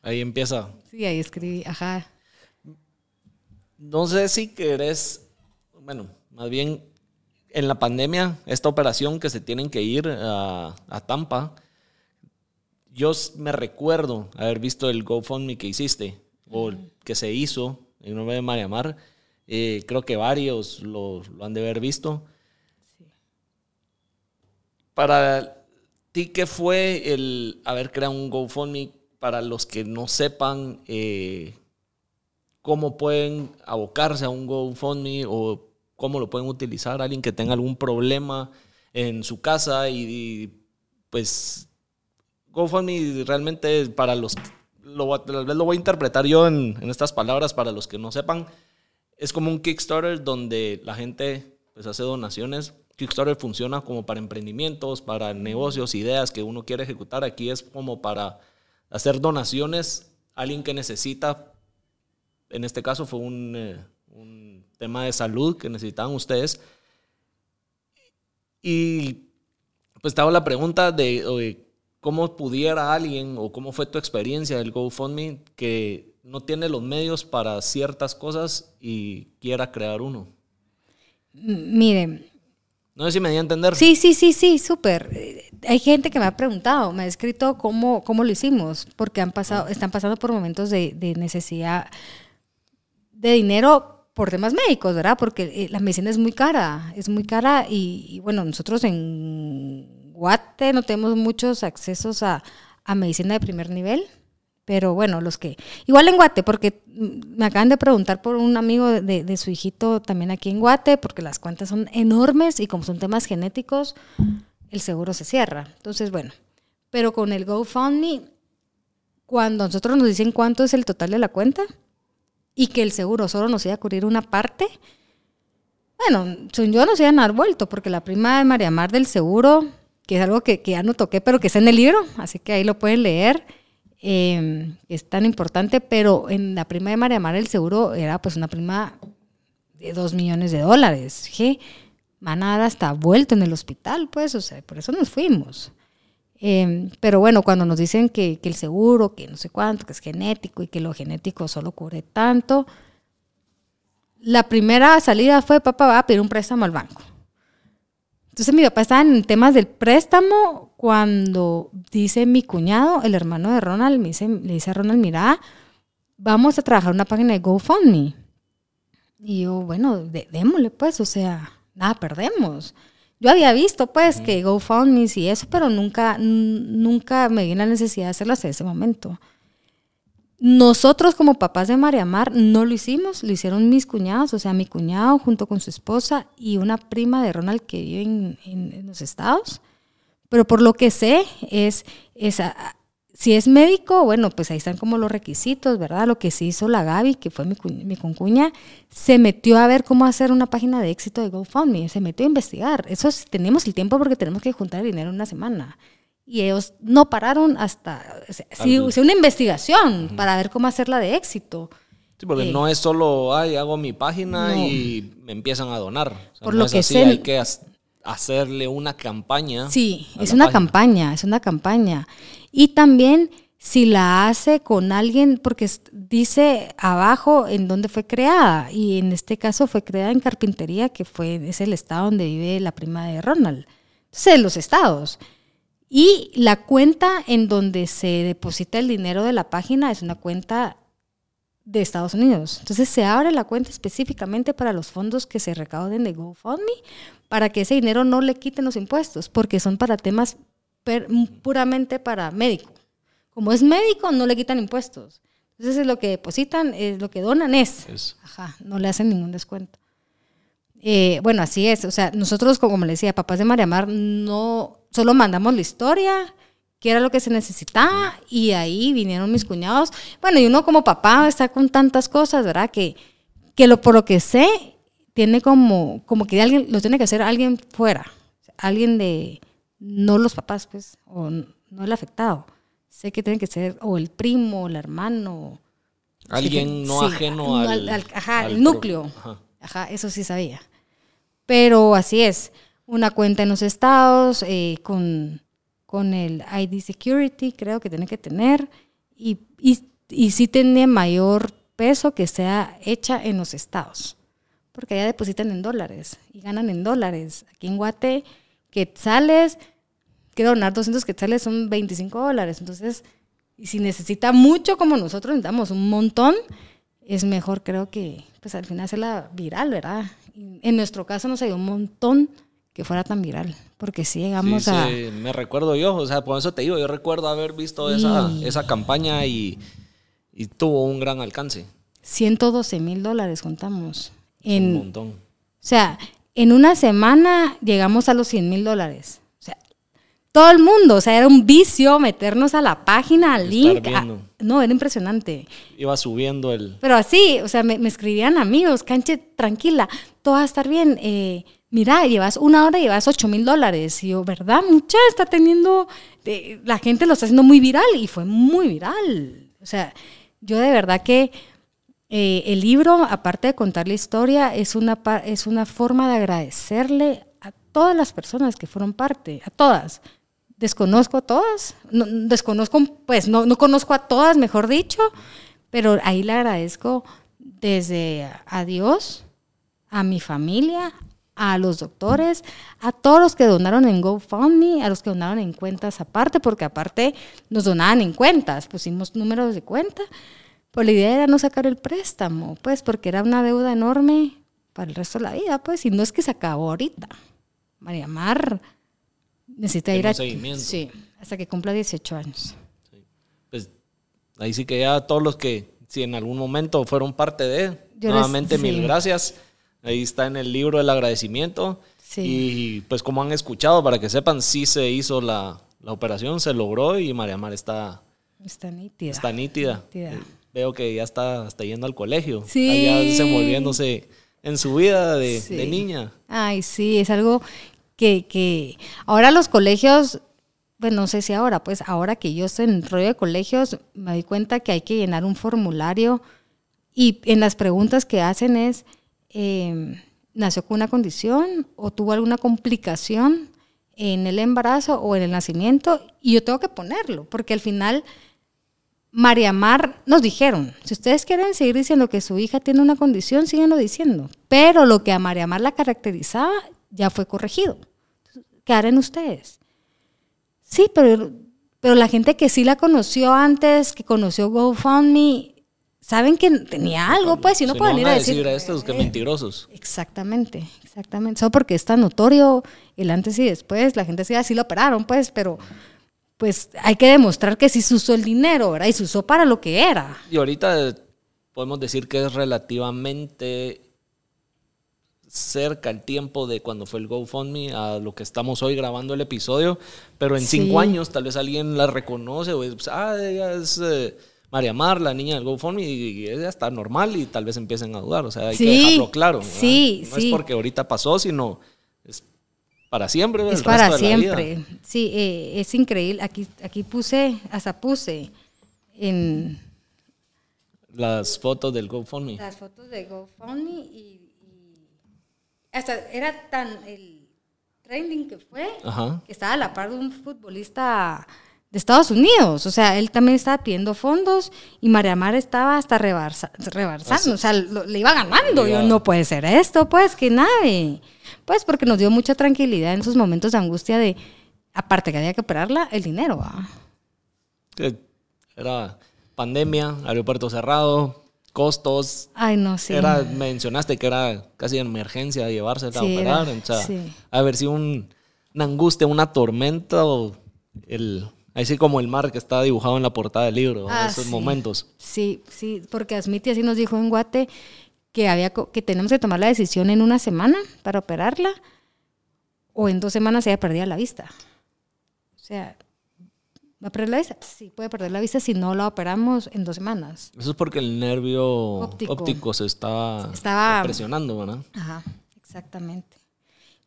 Ahí empieza. Sí, ahí escribí, ajá. No sé si querés, bueno, más bien en la pandemia, esta operación que se tienen que ir a, Tampa, yo me recuerdo haber visto el GoFundMe que hiciste o que se hizo en nombre de María Mar. Eh, creo que varios lo, han de haber visto. Para ti, ¿qué fue el haber creado un GoFundMe? Para los que no sepan eh, cómo pueden abocarse a un GoFundMe o cómo lo pueden utilizar alguien que tenga algún problema en su casa y, pues GoFundMe realmente para los lo, tal vez lo voy a interpretar yo en, estas palabras para los que no sepan es como un Kickstarter donde la gente pues hace donaciones Kickstarter funciona como para emprendimientos para negocios ideas que uno quiere ejecutar aquí es como para hacer donaciones a alguien que necesita en este caso fue un, eh, un tema de salud que necesitaban ustedes. Y pues estaba la pregunta de, cómo pudiera alguien o cómo fue tu experiencia del GoFundMe que no tiene los medios para ciertas cosas y quiera crear uno. Miren. No sé si me di a entender. Sí, sí, sí, sí, súper. hay gente que me ha preguntado, me ha escrito cómo, cómo lo hicimos, porque han pasado, están pasando por momentos de, de necesidad de dinero por temas médicos, ¿verdad? Porque eh, la medicina es muy cara, es muy cara y, bueno, nosotros en Guate no tenemos muchos accesos a, a, medicina de primer nivel, pero bueno, los que... Igual en Guate, porque me acaban de preguntar por un amigo de, su hijito también aquí en Guate, porque las cuentas son enormes y como son temas genéticos, el seguro se cierra. Entonces, bueno, pero con el GoFundMe, cuando nosotros nos dicen cuánto es el total de la cuenta, y que el seguro solo nos iba a cubrir una parte, bueno, yo no se iban a dar vuelto, porque la prima de María Mar del seguro, que es algo que, ya no toqué, pero que está en el libro, así que ahí lo pueden leer, eh, es tan importante, pero en la prima de María Mar del seguro era pues una prima de dos millones de dólares, que hasta vuelto en el hospital, pues, o sea, por eso nos fuimos. Em, pero bueno, cuando nos dicen que, el seguro, que no sé cuánto, que es genético y que lo genético solo cubre tanto, la primera salida fue, papá va a pedir un préstamo al banco. Entonces mi papá estaba en temas del préstamo cuando dice mi cuñado, el hermano de Ronald, me dice, le dice a Ronald, mira, vamos a trabajar una página de GoFundMe. Y yo, bueno, démosle pues, o sea, nada perdemos. Yo había visto, pues, que GoFundMe y eso, pero nunca, nunca me vi la necesidad de hacerlo hasta ese momento. Nosotros como papás de María Mar no lo hicimos, lo hicieron mis cuñados, o sea, mi cuñado junto con su esposa y una prima de Ronald que vive en, en los estados. Pero por lo que sé, es, es si es médico, bueno, pues ahí están como los requisitos, ¿verdad? Lo que sí hizo la Gaby, que fue mi, mi concuña, se metió a ver cómo hacer una página de éxito de GoFundMe, se metió a investigar. Eso tenemos el tiempo porque tenemos que juntar dinero en una semana. Y ellos no pararon hasta, sí, hice una investigación para ver cómo hacerla de éxito. Sí, porque eh, no es solo, ay, hago mi página y me empiezan a donar. por lo que sé, hay que hacerle una campaña. Sí, es una campaña, es una campaña. Y también si la hace con alguien, porque dice abajo en dónde fue creada, y en este caso fue creada en Carpintería, que fue, es el estado donde vive la prima de Ronald. Entonces, los estados. Y la cuenta en donde se deposita el dinero de la página es una cuenta de Estados Unidos. Entonces se abre la cuenta específicamente para los fondos que se recauden de GoFundMe, para que ese dinero no le quiten los impuestos, porque son para temas puramente para médico. Como es médico, no le quitan impuestos. Entonces, es lo que depositan, es lo que donan es. Ajá, no le hacen ningún descuento. Eh, bueno, así es. O sea, nosotros, como le decía, papás de María Mar, no solo mandamos la historia, que era lo que se necesitaba, y ahí vinieron mis cuñados. Bueno, y uno como papá está con tantas cosas, ¿verdad? Que, que lo, por lo que sé, tiene como, como que alguien, lo tiene que hacer alguien fuera, alguien de, no los papás, pues, o no el afectado. Sé que tiene que ser o el primo, o el hermano. Alguien no ajeno al, Ajá, el núcleo. Ajá. eso sí sabía. Pero así es. Una cuenta en los estados, eh, con, con el ID Security, creo que tiene que tener. Y, y, y sí tiene mayor peso que sea hecha en los estados. Porque allá depositan en dólares y ganan en dólares. Aquí en Guate quetzales, quiero donar 200 quetzales, son 25 dólares. Entonces, y si necesita mucho como nosotros necesitamos un montón, es mejor creo que pues al final hacerla viral, ¿verdad? En nuestro caso nos ayudó un montón que fuera tan viral, porque si llegamos a... Sí, me recuerdo yo, o sea, por eso te digo, yo recuerdo haber visto esa, esa campaña y, y, tuvo un gran alcance. 112 mil dólares contamos. En, un montón. O sea, en una semana llegamos a los 100 mil dólares. O sea, todo el mundo, o sea, era un vicio meternos a la página, al link. no, era impresionante. Iba subiendo el... Pero así, o sea, me, escribían amigos, canche, tranquila, todo va a estar bien. Eh, mira, llevas una hora y llevas 8 mil dólares. Y yo, ¿verdad? Mucha está teniendo, la gente lo está haciendo muy viral y fue muy viral. O sea, yo de verdad que eh, el libro, aparte de contar la historia, es una, es una forma de agradecerle a todas las personas que fueron parte, a todas. Desconozco a todas, no, desconozco, pues no, no conozco a todas, mejor dicho, pero ahí le agradezco desde a Dios, a mi familia, a los doctores, a todos los que donaron en GoFundMe, a los que donaron en cuentas aparte, porque aparte nos donaban en cuentas, pusimos números de cuenta. Pues la idea era no sacar el préstamo, pues porque era una deuda enorme para el resto de la vida, pues, y no es que se acabó ahorita. María Mar necesita ir a... Sí, hasta que cumpla 18 años. Pues ahí sí que ya todos los que, si en algún momento fueron parte de, Yo les- nuevamente sí. mil gracias. Ahí está en el libro el agradecimiento. Sí. Y pues como han escuchado, para que sepan, sí se hizo la, la operación, se logró y María Mar está, Está nítida. está nítida. Nítida. Eh, Veo que ya está hasta yendo al colegio. Sí. Está ya desenvolviéndose en su vida de, Sí. de niña. Ay, sí, es algo que, que ahora los colegios, bueno, no sé si ahora, pues ahora que yo estoy en rollo de colegios, me doy cuenta que hay que llenar un formulario y en las preguntas que hacen es, eh, ¿nació con una condición o tuvo alguna complicación en el embarazo o en el nacimiento? Y yo tengo que ponerlo, porque al final... María Mar nos dijeron, si ustedes quieren seguir diciendo que su hija tiene una condición, síguenlo diciendo. Pero lo que a María Mar la caracterizaba ya fue corregido. ¿Qué harán ustedes? Sí, pero, pero la gente que sí la conoció antes, que conoció GoFundMe, saben que tenía algo, pues, y no Si pueden ir a decir... a estos que eh, mentirosos. Exactamente, exactamente. Solo porque está notorio el antes y después, la gente sí así lo operaron, pues, pero pues hay que demostrar que sí se usó el dinero, ¿verdad? Y se usó para lo que era. Y ahorita podemos decir que es relativamente cerca el tiempo de cuando fue el GoFundMe a lo que estamos hoy grabando el episodio, pero en Sí. cinco años tal vez alguien la reconoce o es, ah, ella es eh, María Mar, la niña del GoFundMe, y, ella está normal y tal vez empiecen a dudar, o sea, hay que dejarlo claro. ¿verdad? sí, no sí. es porque ahorita pasó, sino es para siempre. Es el para resto de la vida. siempre. Sí, eh, es increíble. Aquí, aquí puse, hasta puse en Las fotos del GoFundMe. las fotos de GoFundMe y, y hasta era tan el trending que fue Ajá. que estaba a la par de un futbolista de Estados Unidos. O sea, él también estaba pidiendo fondos y María Mar estaba hasta rebarsa- rebarsando. O sea, lo- le iba ganando. Yo, no puede ser esto, pues, que nave. Pues porque nos dio mucha tranquilidad en esos momentos de angustia de, aparte que había que operarla, el dinero. ¿va? Que Era pandemia, aeropuerto cerrado, costos. Ay, no, sí. Era, mencionaste que era casi emergencia llevársela Sí, a operar. era- o sea, sí. haber sido un- una angustia, una tormenta, o el, así como el mar que está dibujado en la portada del libro, Ah, esos sí. momentos. Sí, sí, porque Asmiti así nos dijo en Guate que había que tenemos que tomar la decisión en una semana para operarla o en dos semanas ella perdía la vista. O sea, ¿va a perder la vista? Sí, puede perder la vista si no la operamos en dos semanas. Eso es porque el nervio Óptico. óptico, se estaba, Estaba- presionando, ¿verdad? Ajá, exactamente.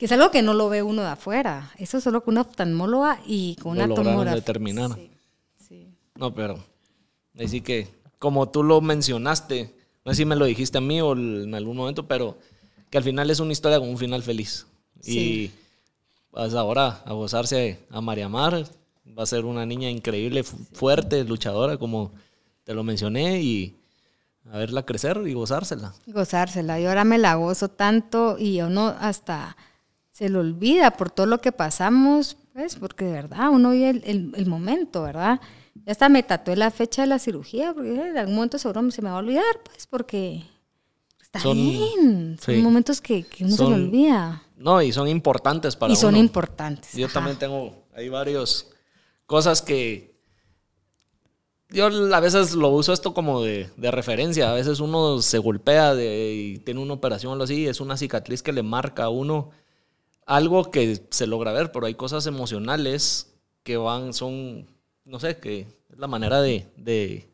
Que es algo que no lo ve uno de afuera. Eso es solo con una oftalmóloga y con Lo una tomografía. determinar. Sí, sí. No, pero así que, como tú lo mencionaste, no sé si me lo dijiste a mí o en algún momento, pero que al final es una historia con un final feliz. Sí. Y vas ahora a gozarse a María Mar, va a ser una niña increíble, fu- fuerte, luchadora, como te lo mencioné, y a verla crecer y gozársela. gozársela. Y ahora me la gozo tanto y uno hasta se lo olvida por todo lo que pasamos, pues, porque de verdad uno vive el, el- el momento, ¿verdad? Ya hasta me tatué la fecha de la cirugía, porque en algún momento seguro se me va a olvidar, pues, porque está Son- bien. Son sí. momentos que, que uno se le olvida. No, y son importantes para y son uno. importantes. Yo ajá. también tengo, hay varios cosas que yo a veces lo uso esto como de, de referencia. A veces uno se golpea de, y tiene una operación o algo así, es una cicatriz que le marca a uno algo que se logra ver, pero hay cosas emocionales que van, son, no sé, que es la manera de, de,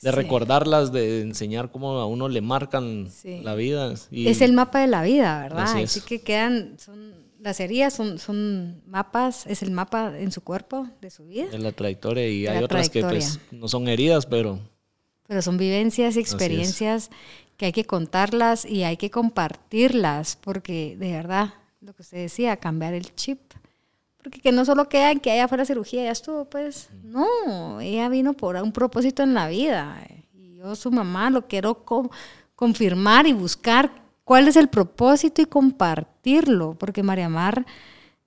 de Sí. recordarlas, de enseñar cómo a uno le marcan Sí. la vida. Y Es el mapa de la vida, ¿verdad? Así Así, que quedan, son, las heridas son, son mapas, es el mapa en su cuerpo de su vida. de la trayectoria y De hay otras que pues, no son heridas, pero Pero son vivencias y experiencias que hay que contarlas y hay que compartirlas, porque de verdad, lo que usted decía, cambiar el chip. Porque que no solo queda en que haya fuera cirugía, ya estuvo, pues. No, ella vino por un propósito en la vida. Y yo, su mamá, lo quiero co- confirmar y buscar cuál es el propósito y compartirlo, porque María Mar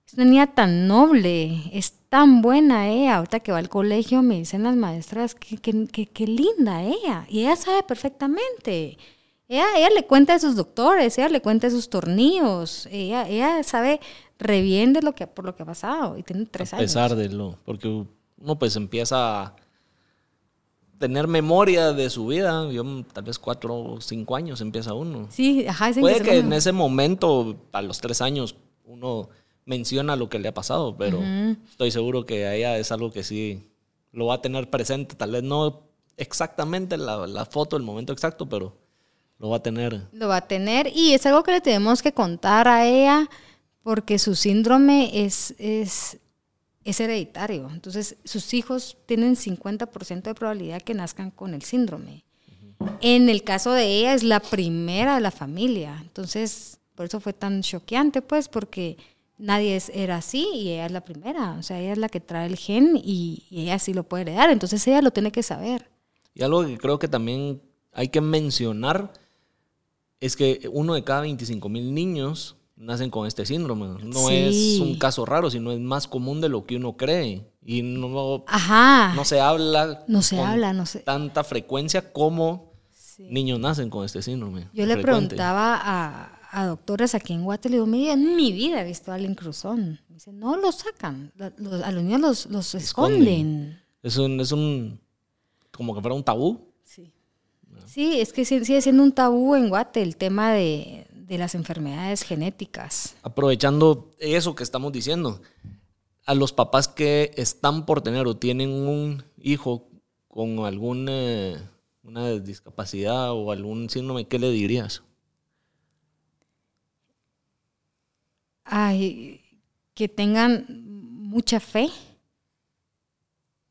es una niña tan noble, es tan buena ella. Ahorita que va al colegio me dicen las maestras que, que, linda ella. Y ella sabe perfectamente. Ella, ella, le cuenta de sus doctores, ella le cuenta de sus tornillos, ella, ella sabe re bien de lo que, por lo que ha pasado y tiene tres años. A pesar de lo, porque uno pues empieza a tener memoria de su vida, yo tal vez cuatro o cinco años empieza uno. Sí, ajá. Puede que en ese momento, a los tres años, uno menciona lo que le ha pasado, pero estoy seguro que a ella es algo que sí lo va a tener presente, tal vez no exactamente la, la foto, el momento exacto, pero lo va a tener. Lo va a tener y es algo que le tenemos que contar a ella porque su síndrome es, es, es hereditario. Entonces, sus hijos tienen 50% de probabilidad que nazcan con el síndrome. En el caso de ella, es la primera de la familia. Entonces, por eso fue tan choqueante, pues, porque nadie era así y ella es la primera. O sea, ella es la que trae el gen y, y ella sí lo puede heredar. Entonces, ella lo tiene que saber. Y algo que creo que también hay que mencionar es que uno de cada 25 mil niños nacen con este síndrome. No es un caso raro, sino es más común de lo que uno cree. Y no, no se habla no se habla, no tanta frecuencia como niños nacen con este síndrome. Yo le preguntaba a, a, doctores aquí en Guatemala, en mi vida he visto a alguien cruzón. Me dicen, no lo sacan, los, a los niños los, los esconden. Es un, es un, como que fuera un tabú. Sí. Es que sigue siendo un tabú en Guate el tema de, de las enfermedades genéticas. Aprovechando eso que estamos diciendo, a los papás que están por tener o tienen un hijo con alguna una discapacidad o algún síndrome, ¿qué le dirías? Ay, que tengan mucha fe,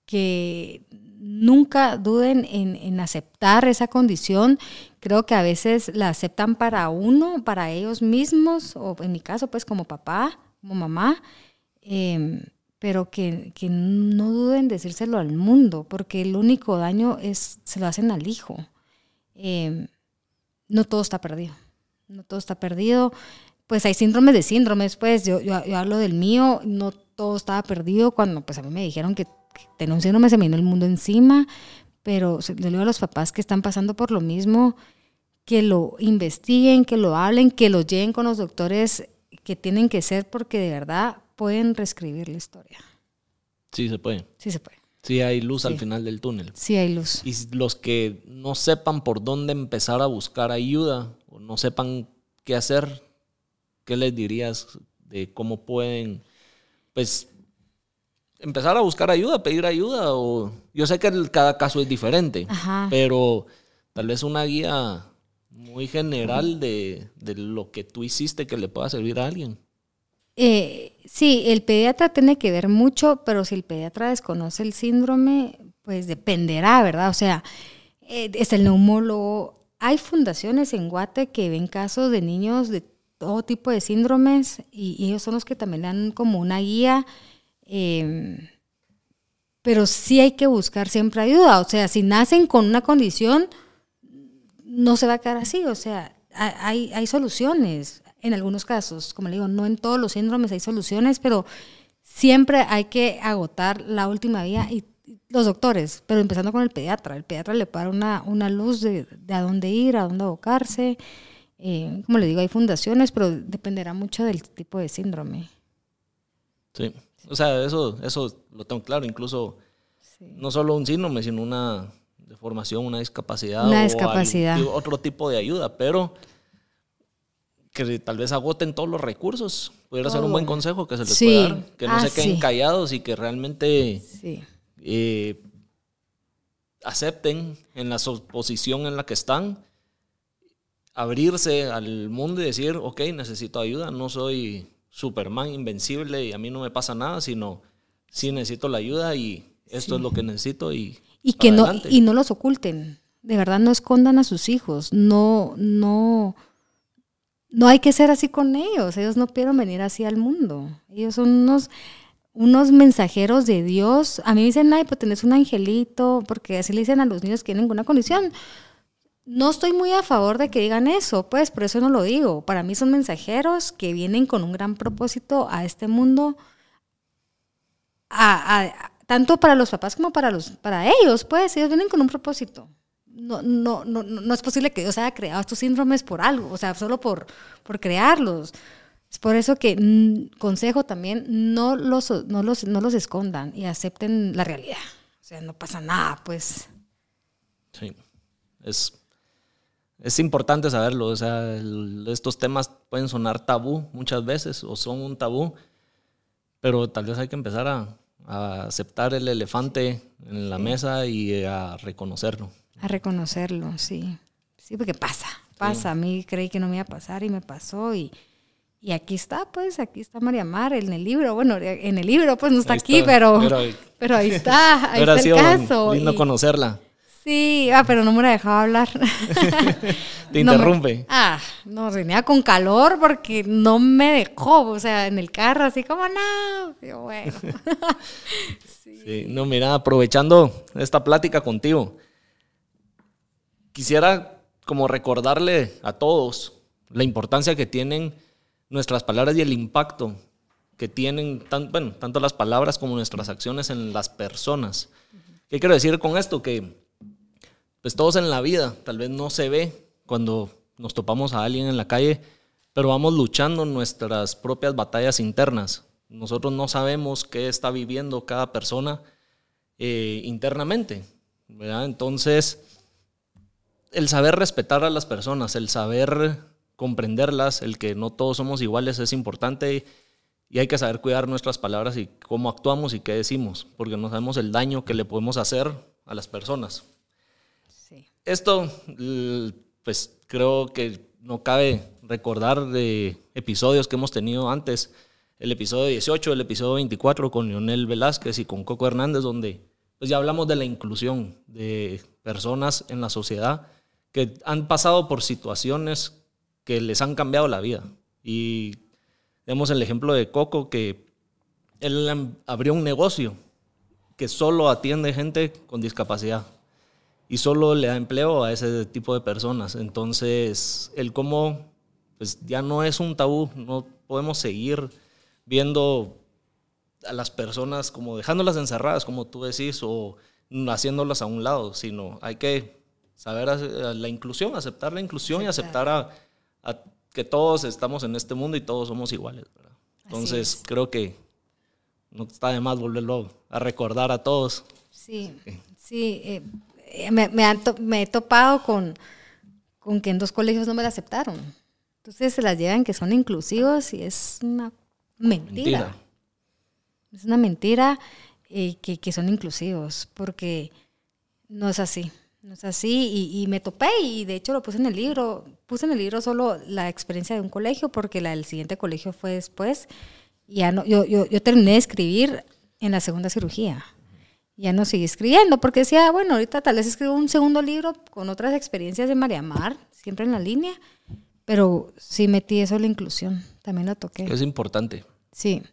que nunca duden en, aceptar esa condición. Creo que a veces la aceptan para uno, para ellos mismos, o en mi caso, pues como papá, como mamá, em, pero que, no duden en decírselo al mundo, porque el único daño es, se lo hacen al hijo. Em, no todo está perdido, no todo está perdido. Pues hay síndromes de síndromes, pues yo, yo, yo hablo del mío, no todo estaba perdido cuando pues a mí me dijeron que tener un síndrome se me vino el mundo encima, pero le digo a los papás que están pasando por lo mismo, que lo investiguen, que lo hablen, que lo lleven con los doctores que tienen que ser porque de verdad pueden reescribir la historia. Sí, se puede. Sí, se puede. Sí, hay luz al final del túnel. Sí, hay luz. Y los que no sepan por dónde empezar a buscar ayuda o no sepan qué hacer, ¿qué les dirías de cómo pueden, pues, empezar a buscar ayuda, pedir ayuda. O, yo sé que cada caso es diferente, pero tal vez una guía muy general de, lo que tú hiciste que le pueda servir a alguien. Eh, sí, el pediatra tiene que ver mucho, pero si el pediatra desconoce el síndrome, pues dependerá, ¿verdad? O sea, eh, es el neumólogo. Hay fundaciones en Guate que ven casos de niños de todo tipo de síndromes y, y ellos son los que también dan como una guía Em, pero sí hay que buscar siempre ayuda. O sea, si nacen con una condición, no se va a quedar así. O sea, hay, hay soluciones en algunos casos. Como le digo, no en todos los síndromes hay soluciones, pero siempre hay que agotar la última vía y los doctores, pero empezando con el pediatra. El pediatra le para una, una luz de, a dónde ir, a dónde abocarse. Eh, como le digo, hay fundaciones, pero dependerá mucho del tipo de síndrome. Sí. O sea, eso, eso lo tengo claro, incluso no solo un síndrome, sino una deformación, una discapacidad. Una discapacidad. O otro tipo de ayuda, pero que tal vez agoten todos los recursos. Pudiera ser un buen consejo que se les pueda dar. Que no ah, se queden callados y que realmente eh, acepten en la posición en la que están, abrirse al mundo y decir, ok, necesito ayuda, no soy Superman invencible y a mí no me pasa nada, sino sí necesito la ayuda y esto es lo que necesito y y que no y no los oculten. De verdad no escondan a sus hijos, no no no hay que ser así con ellos, ellos no quieren venir así al mundo. Ellos son unos unos mensajeros de Dios. A mí me dicen, "Ay, pues tenés un angelito", porque así le dicen a los niños que tienen ninguna condición no estoy muy a favor de que digan eso, pues por eso no lo digo. Para mí son mensajeros que vienen con un gran propósito a este mundo, tanto para los papás como para, los, para ellos, pues ellos vienen con un propósito. No, no, no, no es posible que Dios haya creado estos síndromes por algo, o sea, solo por, por crearlos. Es por eso que mm, consejo también, no los, no, los, no los escondan y acepten la realidad. O sea, no pasa nada, pues. Sí, es, es importante saberlo. O sea, estos temas pueden sonar tabú muchas veces o son un tabú, pero tal vez hay que empezar a, aceptar el elefante en la mesa y a reconocerlo. A reconocerlo, sí. Sí, porque pasa, pasa. A mí creí que no me iba a pasar y me pasó y y aquí está, pues, aquí está María Mar en el libro. Bueno, en el libro, pues no está aquí, pero, pero, ahí está, ahí está el caso. Lindo conocerla. Sí, ah, pero no me la dejaba hablar. Te interrumpe. ah, no, venía con calor porque no me dejó, o sea, en el carro, así como, no. bueno. sí. sí, no, mira, aprovechando esta plática contigo, quisiera como recordarle a todos la importancia que tienen nuestras palabras y el impacto que tienen bueno, tanto las palabras como nuestras acciones en las personas. ¿Qué quiero decir con esto? Que pues todos en la vida tal vez no se ve cuando nos topamos a alguien en la calle, pero vamos luchando nuestras propias batallas internas. Nosotros no sabemos qué está viviendo cada persona eh, internamente. Entonces, el saber respetar a las personas, el saber comprenderlas, el que no todos somos iguales es importante y hay que saber cuidar nuestras palabras y cómo actuamos y qué decimos, porque no sabemos el daño que le podemos hacer a las personas. Esto, pues creo que no cabe recordar de episodios que hemos tenido antes, el episodio 18, el episodio 24 con Leonel Velázquez y con Coco Hernández, donde pues ya hablamos de la inclusión de personas en la sociedad que han pasado por situaciones que les han cambiado la vida. Y vemos el ejemplo de Coco, que él abrió un negocio que solo atiende gente con discapacidad y solo le da empleo a ese tipo de personas. Entonces, el cómo pues ya no es un tabú, no podemos seguir viendo a las personas como dejándolas encerradas, como tú decís, o haciéndolas a un lado, sino hay que saber la inclusión, aceptar la inclusión y aceptar a que todos estamos en este mundo y todos somos iguales. Entonces creo que no está de más volverlo a recordar a todos. Sí, sí. Eh, eh, me, me, he topado con, con que en dos colegios no me la aceptaron. Entonces se las llevan que son inclusivos y es una mentira. Es una mentira eh, que, que son inclusivos, porque no es así. No es así, y, me topé y de hecho lo puse en el libro. Puse en el libro solo la experiencia de un colegio porque la del siguiente colegio fue después. Y ya no, yo, yo, yo terminé de escribir en la segunda cirugía. Ya no seguí escribiendo porque decía, bueno, ahorita tal vez escribo un segundo libro con otras experiencias de María Mar, siempre en la línea, pero sí metí eso en la inclusión, también lo toqué. Es importante. Sí.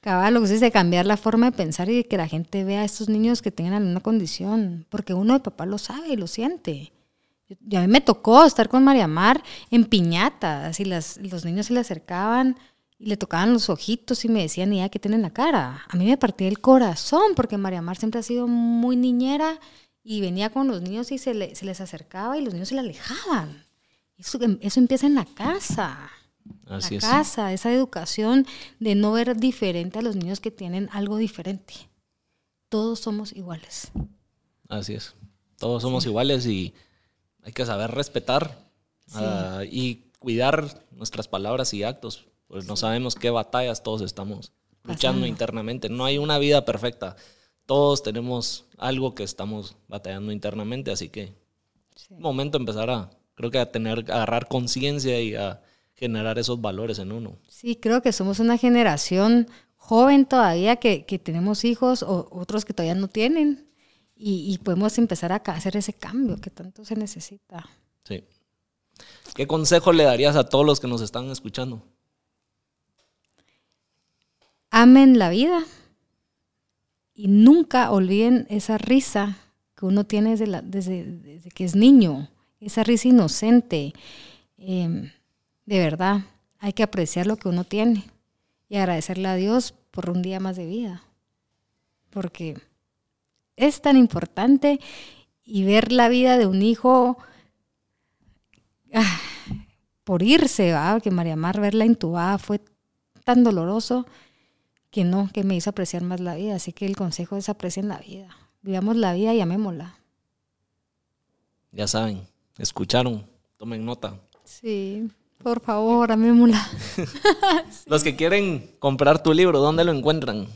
Cabal, lo que se dice, cambiar la forma de pensar y que la gente vea a estos niños que tengan alguna condición, porque uno de papá lo sabe y lo siente. a mí me tocó estar con María Mar en piñatas y las, los niños se le acercaban y le tocaban los ojitos y me decían, ya, ¿qué tiene en la cara? A mí me partía el corazón porque María Mar siempre ha sido muy niñera y venía con los niños y se, les acercaba y los niños se le alejaban. Eso, eso empieza en la casa la casa, esa educación de no ver diferente a los niños que tienen algo diferente. Todos somos iguales. Así es. Todos somos iguales y hay que saber respetar ah, y cuidar nuestras palabras y actos, pues no sabemos qué batallas todos estamos luchando internamente. No hay una vida perfecta. Todos tenemos algo que estamos batallando internamente, así que un momento empezar a, creo que a tener, a agarrar conciencia y a generar esos valores en uno. Sí, creo que somos una generación joven todavía que, tenemos hijos o otros que todavía no tienen y, podemos empezar a hacer ese cambio que tanto se necesita. Sí. ¿Qué consejo le darías a todos los que nos están escuchando? Amen la vida y nunca olviden esa risa que uno tiene desde, que es niño esa risa inocente. Em, de verdad, hay que apreciar lo que uno tiene y agradecerle a Dios por un día más de vida. Porque es tan importante y ver la vida de un hijo ah, por irse, que María Mar verla intubada fue tan doloroso que no, que me hizo apreciar más la vida. Así que el consejo es aprecien la vida. Vivamos la vida y amémosla. Ya saben, escucharon, tomen nota. Sí, por favor, amémosla. Los que quieren comprar tu libro, ¿dónde lo encuentran?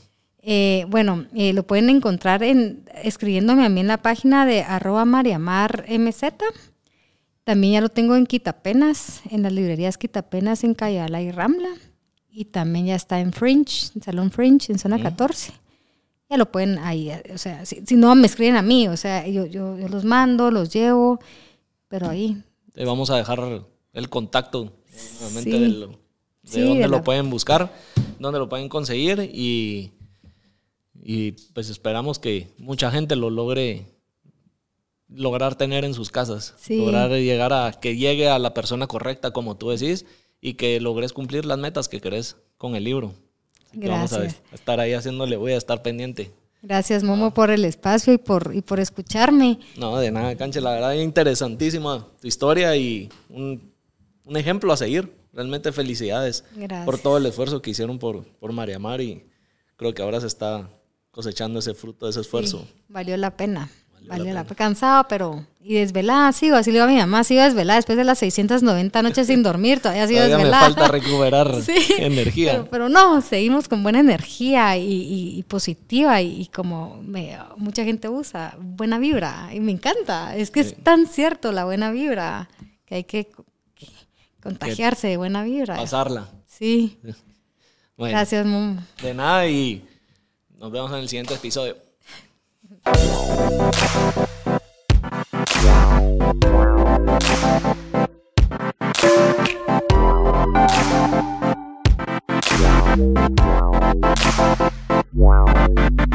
Eh, bueno, eh, lo pueden encontrar en, escribiéndome a mí en la página de arroba mariamarmz. También ya lo tengo en Quitapenas, en las librerías Quitapenas en Cayala y Rambla. Y también ya está en Fringe, en Salón Fringe, en zona 14. Ya lo pueden ahí, o sea, si, no me escriben a mí, o sea, yo, yo, los mando, los llevo, pero ahí. Te vamos a dejar el contacto nuevamente de, dónde lo pueden buscar, dónde lo pueden conseguir y, y pues esperamos que mucha gente lo logre lograr tener en sus casas, lograr llegar a que llegue a la persona correcta como tú decís y que logres cumplir las metas que querés con el libro. Gracias. Vamos a estar ahí haciéndole, voy a estar pendiente. Gracias, Momo, por el espacio y por, y por escucharme. No, de nada, Canche. La verdad, interesantísima tu historia y un, un ejemplo a seguir. Realmente felicidades Gracias. por todo el esfuerzo que hicieron por, por María Mar y creo que ahora se está cosechando ese fruto de ese esfuerzo. valió la pena. Vale, la, cansado, pero. Y desvelada, sigo, así le digo a mi mamá, sigo desvelada después de las 690 noches sin dormir, todavía sigo todavía desvelada. me falta recuperar energía. Pero, no, seguimos con buena energía y, positiva y, como me, mucha gente usa, buena vibra. Y me encanta, es que es tan cierto la buena vibra, que hay que, contagiarse de buena vibra. Pasarla. Sí. Gracias, Mum. De nada y nos vemos en el siguiente episodio. Wow.